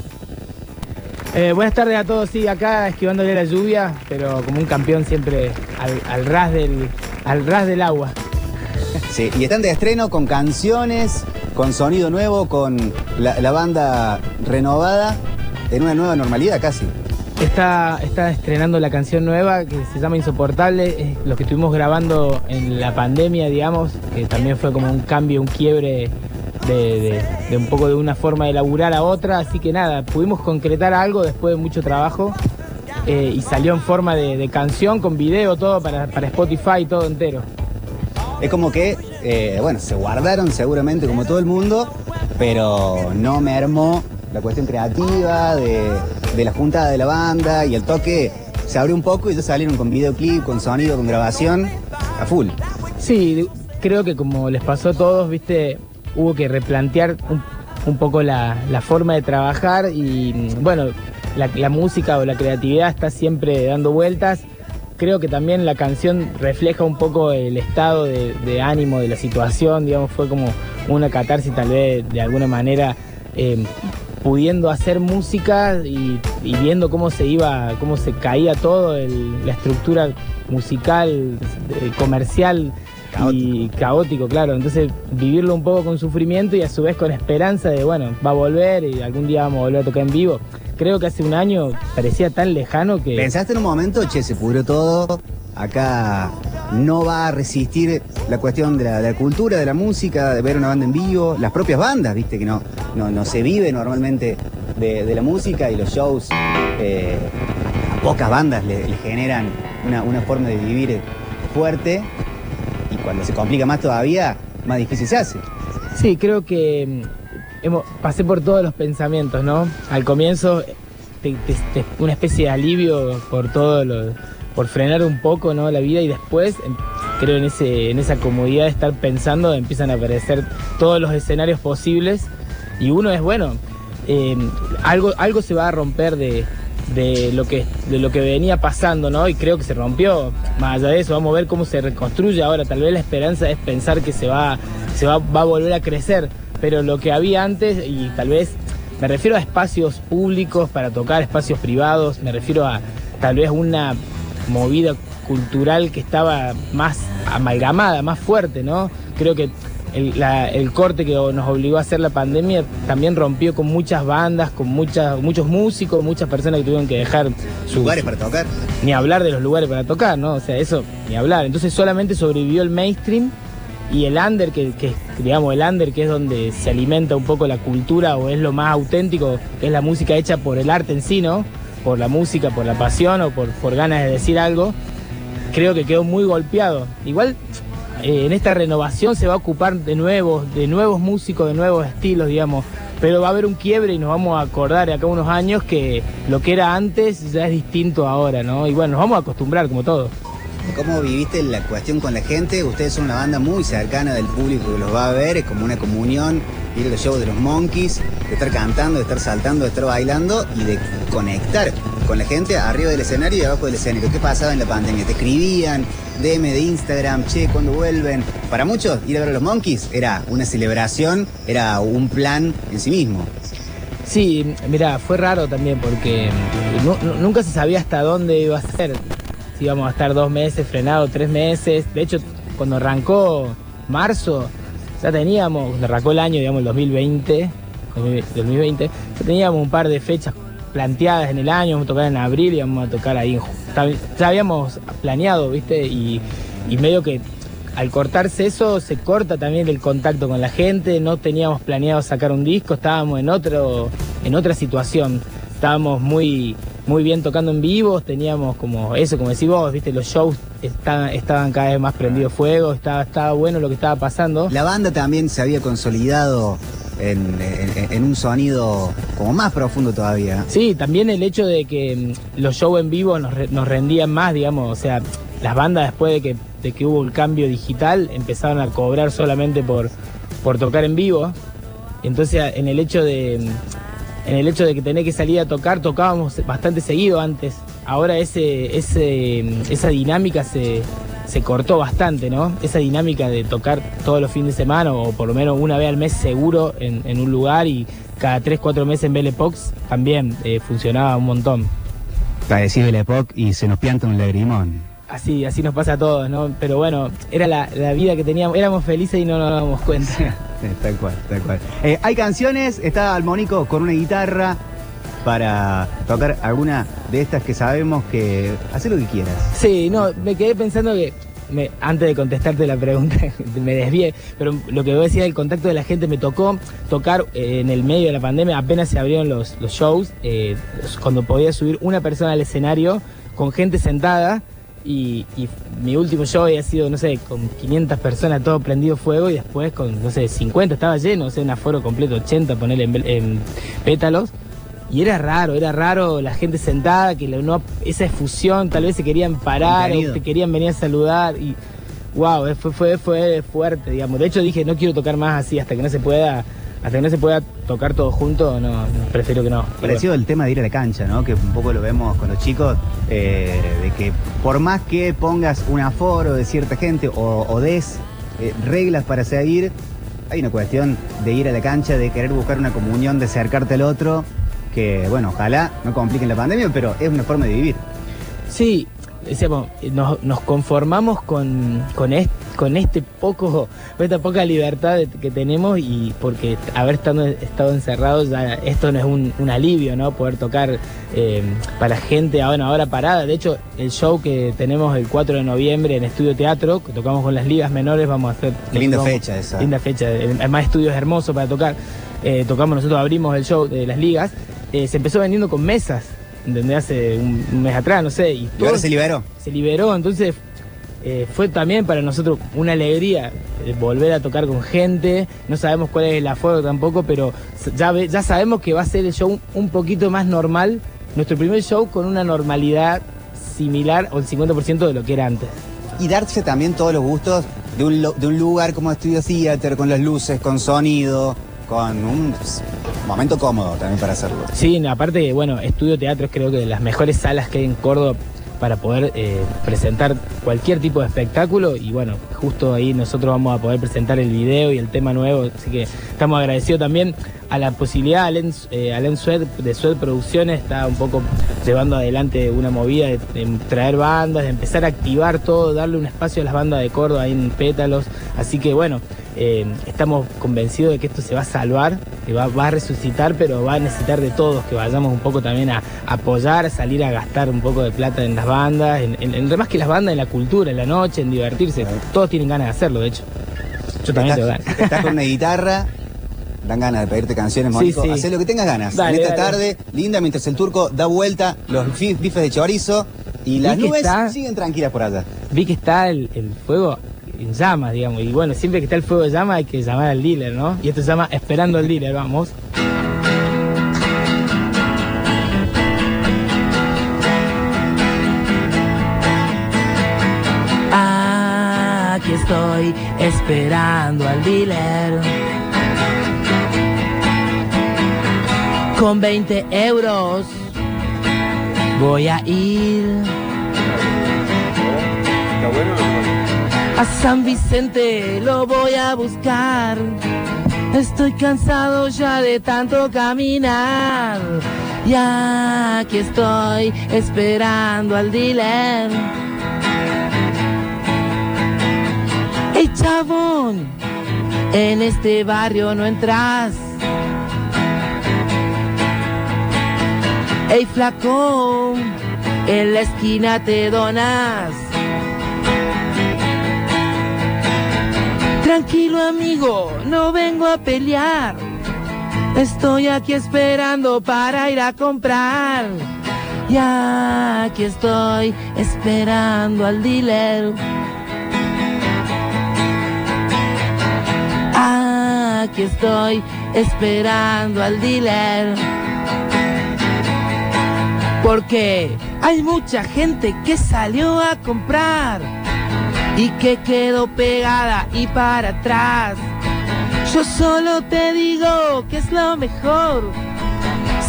Eh, buenas tardes a todos, sí, acá esquivándole la lluvia, pero como un campeón siempre al, al ras, del, al ras del agua. Sí, y están de estreno con canciones, con sonido nuevo, con la, la banda renovada, en una nueva normalidad casi. Está, está estrenando la canción nueva que se llama Insoportable, es lo que estuvimos grabando en la pandemia, digamos, que también fue como un cambio, un quiebre de, de- de un poco de una forma de laburar a otra, así que nada, pudimos concretar algo después de mucho trabajo eh, y salió en forma de, de canción, con video, todo para, para Spotify, todo entero. Es como que, eh, bueno, se guardaron seguramente como todo el mundo, pero no me armó la cuestión creativa de, de la juntada de la banda y el toque se abrió un poco y ya salieron con videoclip, con sonido, con grabación, a full. Sí, creo que como les pasó a todos, viste, hubo que replantear un, poco la, forma de trabajar y bueno, la, música o la creatividad está siempre dando vueltas. Creo que también la canción refleja un poco el estado de, ánimo de la situación, digamos, fue como una catarsis tal vez de alguna manera eh, pudiendo hacer música y, viendo cómo se iba, cómo se caía todo, el- la estructura musical, eh, comercial y caótico, claro. Entonces vivirlo un poco con sufrimiento y a su vez con esperanza de, bueno, va a volver y algún día vamos a volver a tocar en vivo. Creo que hace un año parecía tan lejano que... ¿Pensaste en un momento, che, se pudrió todo, acá no va a resistir la cuestión de la, de la cultura, de la música, de ver una banda en vivo, las propias bandas, viste, que no, no, no se vive normalmente de, de la música y los shows, eh, a pocas bandas le, le generan una, una forma de vivir fuerte cuando se complica más todavía, más difícil se hace. Sí, creo que mm, hemos, pasé por todos los pensamientos, ¿no? Al comienzo, una especie de alivio por todo lo, por frenar un poco, ¿no? La vida y después, em, creo en ese, en esa comodidad de estar pensando, empiezan a aparecer todos los escenarios posibles y uno es bueno, eh, algo, algo se va a romper de, de lo que de lo que venía pasando, ¿no? Y creo que se rompió. Más allá de eso, vamos a ver cómo se reconstruye ahora. Tal vez la esperanza es pensar que se va, se va, va a volver a crecer. Pero lo que había antes, y tal vez me refiero a espacios públicos para tocar, espacios privados, me refiero a tal vez una movida cultural que estaba más amalgamada, más fuerte, ¿no? Creo que el, la- el corte que nos obligó a hacer la pandemia también rompió con muchas bandas, con muchas, muchos músicos, muchas personas que tuvieron que dejar sus Lugares para tocar. Ni hablar de los lugares para tocar, ¿no? O sea, eso, ni hablar. Entonces solamente sobrevivió el mainstream y el under, que, que digamos, el under, que es donde se alimenta un poco la cultura o es lo más auténtico, que es la música hecha por el arte en sí, ¿no? Por la música, por la pasión o por, por ganas de decir algo, creo que quedó muy golpeado. Igual eh, en esta renovación se va a ocupar de nuevos, de nuevos músicos, de nuevos estilos, digamos. Pero va a haber un quiebre y nos vamos a acordar de acá unos años que lo que era antes ya es distinto ahora, ¿no? Y bueno, nos vamos a acostumbrar como todo. ¿Cómo viviste la cuestión con la gente? Ustedes son una banda muy cercana del público que los va a ver, es como una comunión, ir los shows de los Monkeys, de estar cantando, de estar saltando, de estar bailando y de conectar con la gente arriba del escenario y abajo del escenario. ¿Qué pasaba en la pandemia? Te escribían, DM de Instagram, che, ¿cuándo vuelven? Para muchos, ir a ver a los Monkeys era una celebración, era un plan en sí mismo. Sí, mira, fue raro también porque nu- nunca se sabía hasta dónde iba a ser. Si íbamos a estar dos meses frenados, tres meses. De hecho, cuando arrancó marzo, ya teníamos, cuando arrancó el año, digamos, el 2020, 2020, ya teníamos un par de fechas planteadas en el año, vamos a tocar en abril y vamos a tocar ahí Ya habíamos planeado, ¿viste? Y, medio que al cortarse eso, se corta también el contacto con la gente, no teníamos planeado sacar un disco, estábamos en otro, en otra situación. Estábamos muy, muy bien tocando en vivo, teníamos como eso, como decís vos, viste, los shows estaban, cada vez más prendidos fuego, estaba bueno lo que estaba pasando. La banda también se había consolidado en, un sonido como más profundo todavía. Sí, también el hecho de que mm, los shows en vivo nos, nos rendían más, digamos, o sea, las bandas después de que, de que hubo el cambio digital empezaron a cobrar solamente por, por tocar en vivo. Entonces, en el hecho de mm, en el hecho de que tenés que salir a tocar, tocábamos bastante seguido antes. Ahora ese, ese, mm, esa dinámica se, se cortó bastante, ¿no? Esa dinámica de tocar todos los fines de semana o por lo menos una vez al mes seguro en, en un lugar y cada 3, 4 meses en Belle Pox también eh, funcionaba un montón. Decís de la época y se nos pianta un lagrimón. Así, así nos pasa a todos, ¿no? Pero bueno, era la, la vida que teníamos, éramos felices y no nos dábamos cuenta. Tal cual, tal cual. Eh, hay canciones, está Almonico con una guitarra para tocar alguna de estas que sabemos que hace lo que quieras. Sí, no, me quedé pensando que, antes de contestarte la pregunta, me desvié, pero lo que vos decías del contacto de la gente, me tocó tocar eh, en el medio de la pandemia, apenas se abrieron los, shows, eh, cuando podía subir una persona al escenario con gente sentada. Y, mi último show había sido, no sé, con 500 personas, todo prendido fuego, y después con, no sé, 50 estaba lleno, o sea, un aforo completo, 80, ponerle en pétalos. Y era raro, era raro la gente sentada, que la- no, esa efusión, tal vez se querían parar o te querían venir a saludar y wow, fue, fue, fue fuerte, digamos. De hecho dije, no quiero tocar más así hasta que no se pueda, hasta que no se pueda tocar todo junto, no, no, prefiero que no. Parecido el tema de ir a la cancha, ¿no? Que un poco lo vemos con los chicos, eh, de que por más que pongas un aforo de cierta gente o, o des eh, reglas para seguir, hay una cuestión de ir a la cancha, de querer buscar una comunión, de acercarte al otro, que bueno, ojalá no compliquen la pandemia, pero es una forma de vivir. Sí, decíamos, nos, nos conformamos con, con, est- con este poco, con esta poca libertad que tenemos y porque haber estado, estado encerrados ya esto no es un, un alivio, ¿no? Poder tocar eh, para gente ah, bueno, ahora parada. De hecho, el show que tenemos el 4 de noviembre en Estudio Teatro, que tocamos con las ligas menores, vamos a hacer... Qué linda fecha esa. Linda fecha. Además, estudio es hermoso para tocar. Eh, tocamos, nosotros abrimos el show de las ligas. Eh, se empezó vendiendo con mesas, ¿entendés? Hace un, un mes atrás, no sé. Y, ahora se liberó. Se liberó, entonces eh, fue también para nosotros una alegría eh, volver a tocar con gente. No sabemos cuál es el aforo tampoco, pero ya, ve- ya sabemos que va a ser el show un, poquito más normal. Nuestro primer show con una normalidad similar o el 50% de lo que era antes. Y darse también todos los gustos de un, de un lugar como Estudio Theater, con las luces, con sonido, con un momento cómodo también para hacerlo. Sí, aparte, bueno, Estudio Teatro es creo que de las mejores salas que hay en Córdoba para poder eh, presentar cualquier tipo de espectáculo y bueno, justo ahí nosotros vamos a poder presentar el video y el tema nuevo, así que estamos agradecidos también a la posibilidad, Alen, eh, Alen Sued, de Sued Producciones está un poco llevando adelante una movida de, de traer bandas, de empezar a activar todo, darle un espacio a las bandas de Córdoba ahí en Pétalos, así que bueno, eh, estamos convencidos de que esto se va a salvar, que va, va a resucitar, pero va a necesitar de todos, que vayamos un poco también a apoyar, salir a gastar un poco de plata en las bandas, en, en, en- más que las bandas, en la cultura, en la noche, en divertirse. Todos tienen ganas de hacerlo, de hecho. Yo también tengo ganas. Estás con una guitarra, dan ganas de pedirte canciones, Sí, Mónico. sí. Hacé lo que tengas ganas. Dale, en esta dale. tarde, linda, mientras el turco da vuelta los bifes de chorizo y las nubes está- siguen tranquilas por allá. Vi que está el, el fuego en llamas, digamos, y bueno, siempre que está el fuego de llama hay que llamar al dealer, ¿no? Y esto se llama Esperando al dealer, vamos. Aquí estoy esperando al dealer. Con 20 euros voy a ir a San Vicente, lo voy a buscar. Estoy cansado ya de tanto caminar. Y aquí estoy esperando al dealer. ¡Ey, chabón! En este barrio no entras. ¡Ey, flaco! En la esquina te donas. Tranquilo, amigo, no vengo a pelear. Estoy aquí esperando para ir a comprar. Y aquí estoy esperando al dealer. Aquí estoy esperando al dealer. Porque hay mucha gente que salió a comprar y que quedó pegada y para atrás. Yo solo te digo que es lo mejor.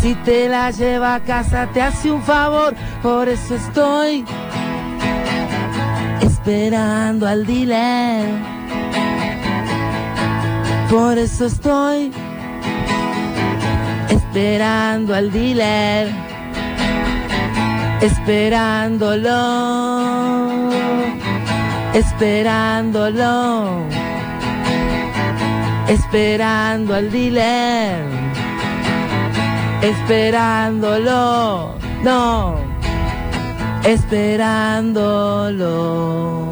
Si te la lleva a casa te hace un favor, por eso estoy esperando al dealer. Por eso estoy esperando al dealer, esperándolo, esperándolo, esperando al dealer, esperándolo, no, esperándolo.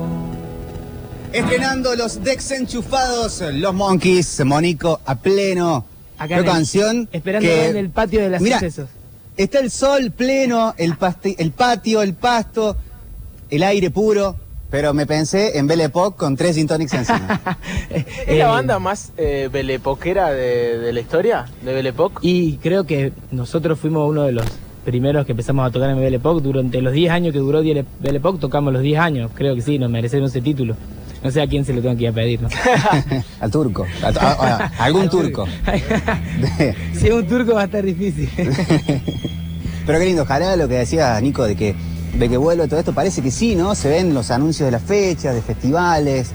Estrenando los desenchufados, los Monkeys, Monico, a pleno. Acá Qué en el- canción. esperando que- en el patio de las Mira, sucesos. Está el sol pleno, el, pasti- el patio, el pasto, el aire puro, pero me pensé en Belle Époque con tres gin tonics encima. ¿Es la banda más eh, belepoquera de, de la historia? ¿De Belle Époque? Y creo que nosotros fuimos uno de los primeros que empezamos a tocar en Belle Époque. Durante los 10 años que duró Belle Époque, tocamos los 10 años. Creo que sí, nos merecemos ese título. No sé a quién se lo tengo que ir a pedir, ¿no? Al turco. A, a- a- algún turco. si es un turco va a estar difícil. Pero qué lindo, ojalá lo que decía Nico de que, de que vuelve todo esto, parece que sí, ¿no? Se ven los anuncios de las fechas, de festivales.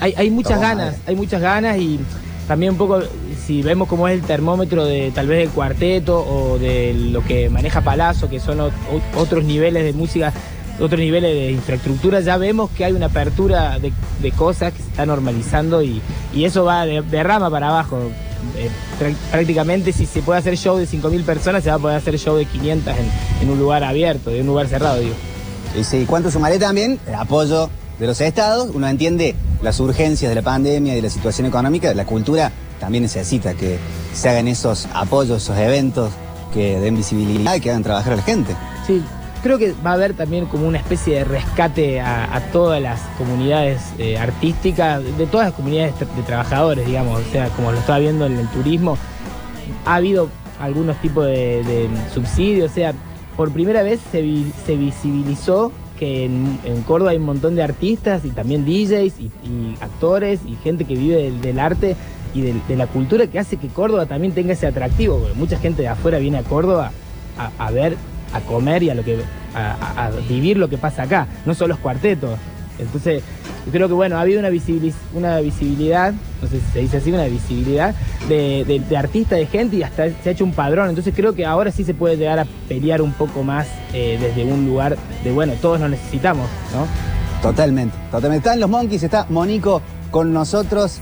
hay, hay muchas Toma, ganas, madre. hay muchas ganas y también un poco, si vemos cómo es el termómetro de tal vez del cuarteto o de lo que maneja Palazzo, que son o- o- otros niveles de música, otros niveles de infraestructura, ya vemos que hay una apertura de, de cosas que se está normalizando y, y eso va de, de rama para abajo. Eh, prá- prácticamente si se puede hacer show de 5.000 personas, se va a poder hacer show de 500 en, en un lugar abierto, en un lugar cerrado, digo. Y sí, ¿cuánto sumaré también? El apoyo de los estados. Uno entiende las urgencias de la pandemia y de la situación económica. La cultura también necesita que se hagan esos apoyos, esos eventos que den visibilidad y que hagan trabajar a la gente. Sí, creo que va a haber también como una especie de rescate a, todas las comunidades eh, artísticas, de todas las comunidades de trabajadores, digamos, o sea, como lo estaba viendo en el turismo, ha habido algunos tipos de, subsidios, o sea, por primera vez se, se visibilizó que en, Córdoba hay un montón de artistas y también DJs y, actores y gente que vive del, arte y de la cultura que hace que Córdoba también tenga ese atractivo, porque mucha gente de afuera viene a Córdoba a ver, a comer y a lo que a, vivir lo que pasa acá, no solo los cuartetos. Entonces, creo que bueno, ha habido una, una visibilidad, no sé si se dice así, una visibilidad de, de, de artistas, de gente y hasta se ha hecho un padrón. Entonces creo que ahora sí se puede llegar a pelear un poco más eh, desde un lugar de bueno, todos nos necesitamos, ¿no? Totalmente, totalmente. Están los monkeys, está Monico con nosotros.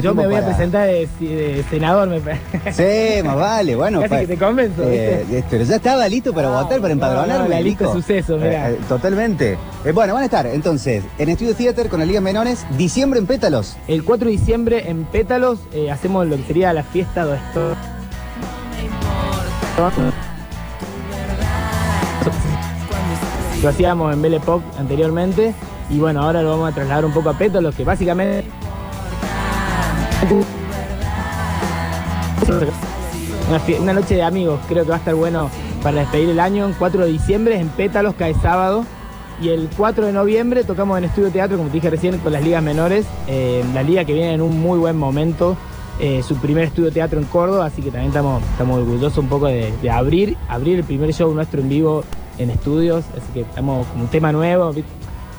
Yo me voy a presentar de, de senador, me parece. Sí, más vale, bueno. Casi que te convenzo, Eh, ¿viste? pero ya estaba listo para votar, para empadronarme. no, la lista Nico. de sucesos, mirá. Eh, eh, totalmente. Eh, bueno, van a estar entonces en Estudio Theater con las ligas menores, diciembre en Pétalos. El 4 de diciembre en Pétalos eh, hacemos lo que sería la fiesta de esto. Lo hacíamos en Belle Époque anteriormente y bueno, ahora lo vamos a trasladar un poco a Pétalos, que básicamente... Una, noche de amigos, creo que va a estar bueno para despedir el año. El 4 de diciembre en Pétalos, cae sábado. Y el 4 de noviembre tocamos en Estudio Teatro, como te dije recién, con las ligas menores. Eh, la liga que viene en un muy buen momento. eh, su primer estudio teatro en Córdoba, así que también estamos, estamos orgullosos un poco de, abrir, abrir el primer show nuestro en vivo en estudios. Así que estamos con un tema nuevo.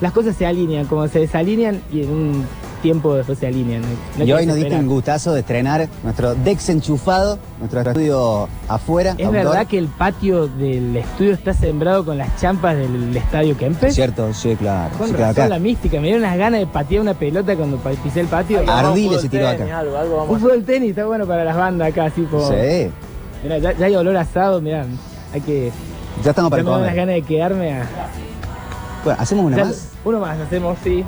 Las cosas se alinean, como se desalinean y en un tiempo después se alinean. No y hoy nos diste un gustazo de estrenar nuestro Dex enchufado, nuestro estudio afuera. ¿Es outdoor. verdad que el patio del estudio está sembrado con las champas del estadio Kempes? Cierto, sí, claro. Con Sí, razón acá- la mística, me dieron unas ganas de patear una pelota cuando pisé el patio. Ardile se tiró acá. Algo, algo vamos Un fútbol tenis está bueno para las bandas acá, así como. Sí. Mirá, ya, ya hay olor asado, mirá, hay que. Ya estamos para ya me unas comer. ganas de quedarme a. Bueno, ¿hacemos una Ya- más? Uno más hacemos, sí.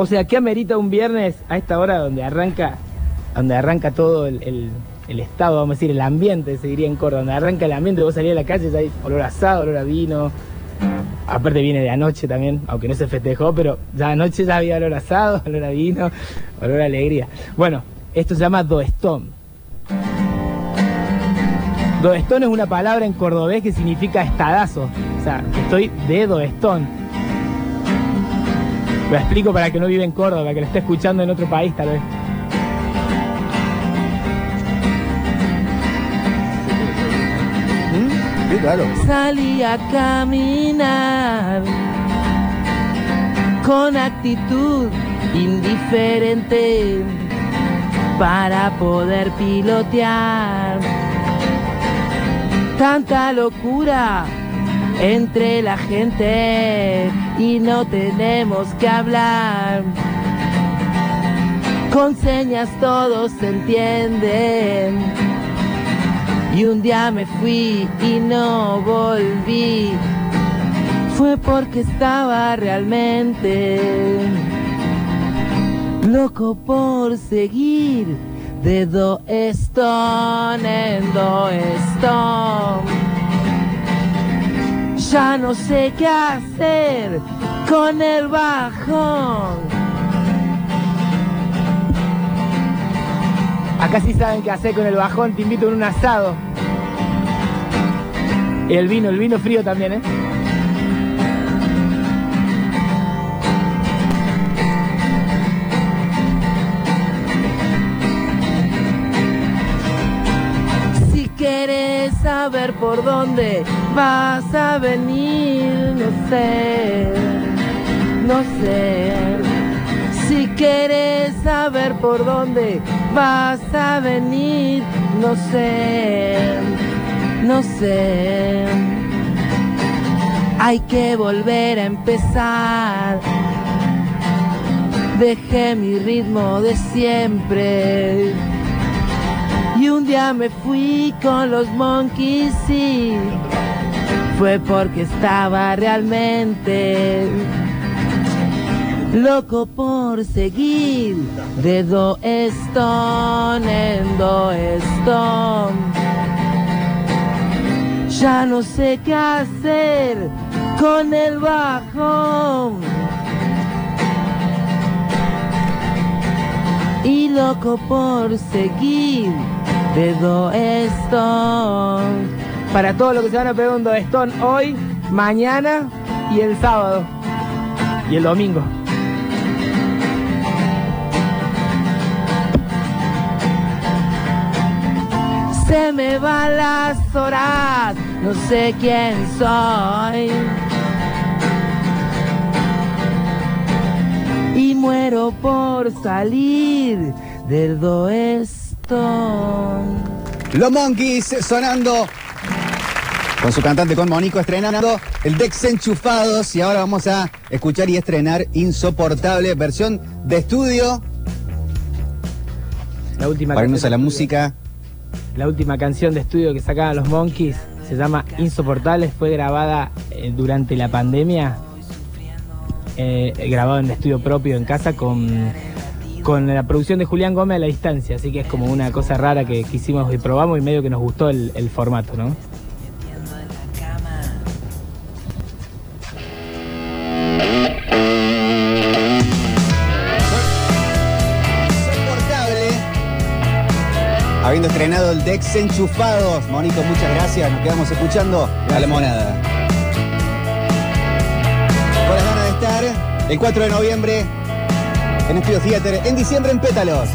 O sea, ¿qué amerita un viernes a esta hora donde arranca, donde arranca todo el, el- estado, vamos a decir, el ambiente, se diría en Córdoba, donde arranca el ambiente, vos salís a la calle, ya hay olor asado, olor a vino. Aparte viene de anoche también, aunque no se festejó, pero ya anoche ya había olor asado, olor a vino, olor a alegría. Bueno, esto se llama doestón. Doestón es una palabra en cordobés que significa estadazo. O sea, estoy de doestón. Lo explico para que no vive en Córdoba, que lo esté escuchando en otro país tal vez. Sí, claro. Salí a caminar con actitud indiferente para poder pilotear. Tanta locura entre la gente y no tenemos que hablar. Con señas todos se entienden. Y un día me fui y no volví. Fue porque estaba realmente loco por seguir de do stone en do. Ya no sé qué hacer con el bajón. Acá sí saben qué hacer con el bajón, te invito a un asado. El vino, el vino frío también, ¿eh? Saber por dónde vas a venir, no sé, no sé. Si quieres saber por dónde vas a venir, no sé, no sé. Hay que volver a empezar. Dejé mi ritmo de siempre. Un día me fui con los monkeys y fue porque estaba realmente loco por seguir de do stone en do stone. Ya no sé qué hacer con el bajón. Y loco por seguir de do stone. Para todos los que se van a pegar un stone hoy, mañana y el sábado. Y el domingo. Se me van las horas, no sé quién soy. Y muero por salir del do stone. Los Monkeys sonando con su cantante con Mónico estrenando el Desenchufados y ahora vamos a escuchar y estrenar Insoportable, versión de estudio. La última Para irnos a la música. La última canción de estudio que sacaban los Monkeys se llama Insoportables, fue grabada eh, durante la pandemia, eh, grabado en estudio propio en casa con, con la producción de Julián Gómez a la distancia, así que es como una cosa rara que, que hicimos y probamos y medio que nos gustó el, el formato, ¿no? Habiendo estrenado el Desenchufados. Mónico, muchas gracias. Nos quedamos escuchando la monada. Con las ganas de estar el 4 de noviembre en Estudio Theater, en diciembre en Pétalos.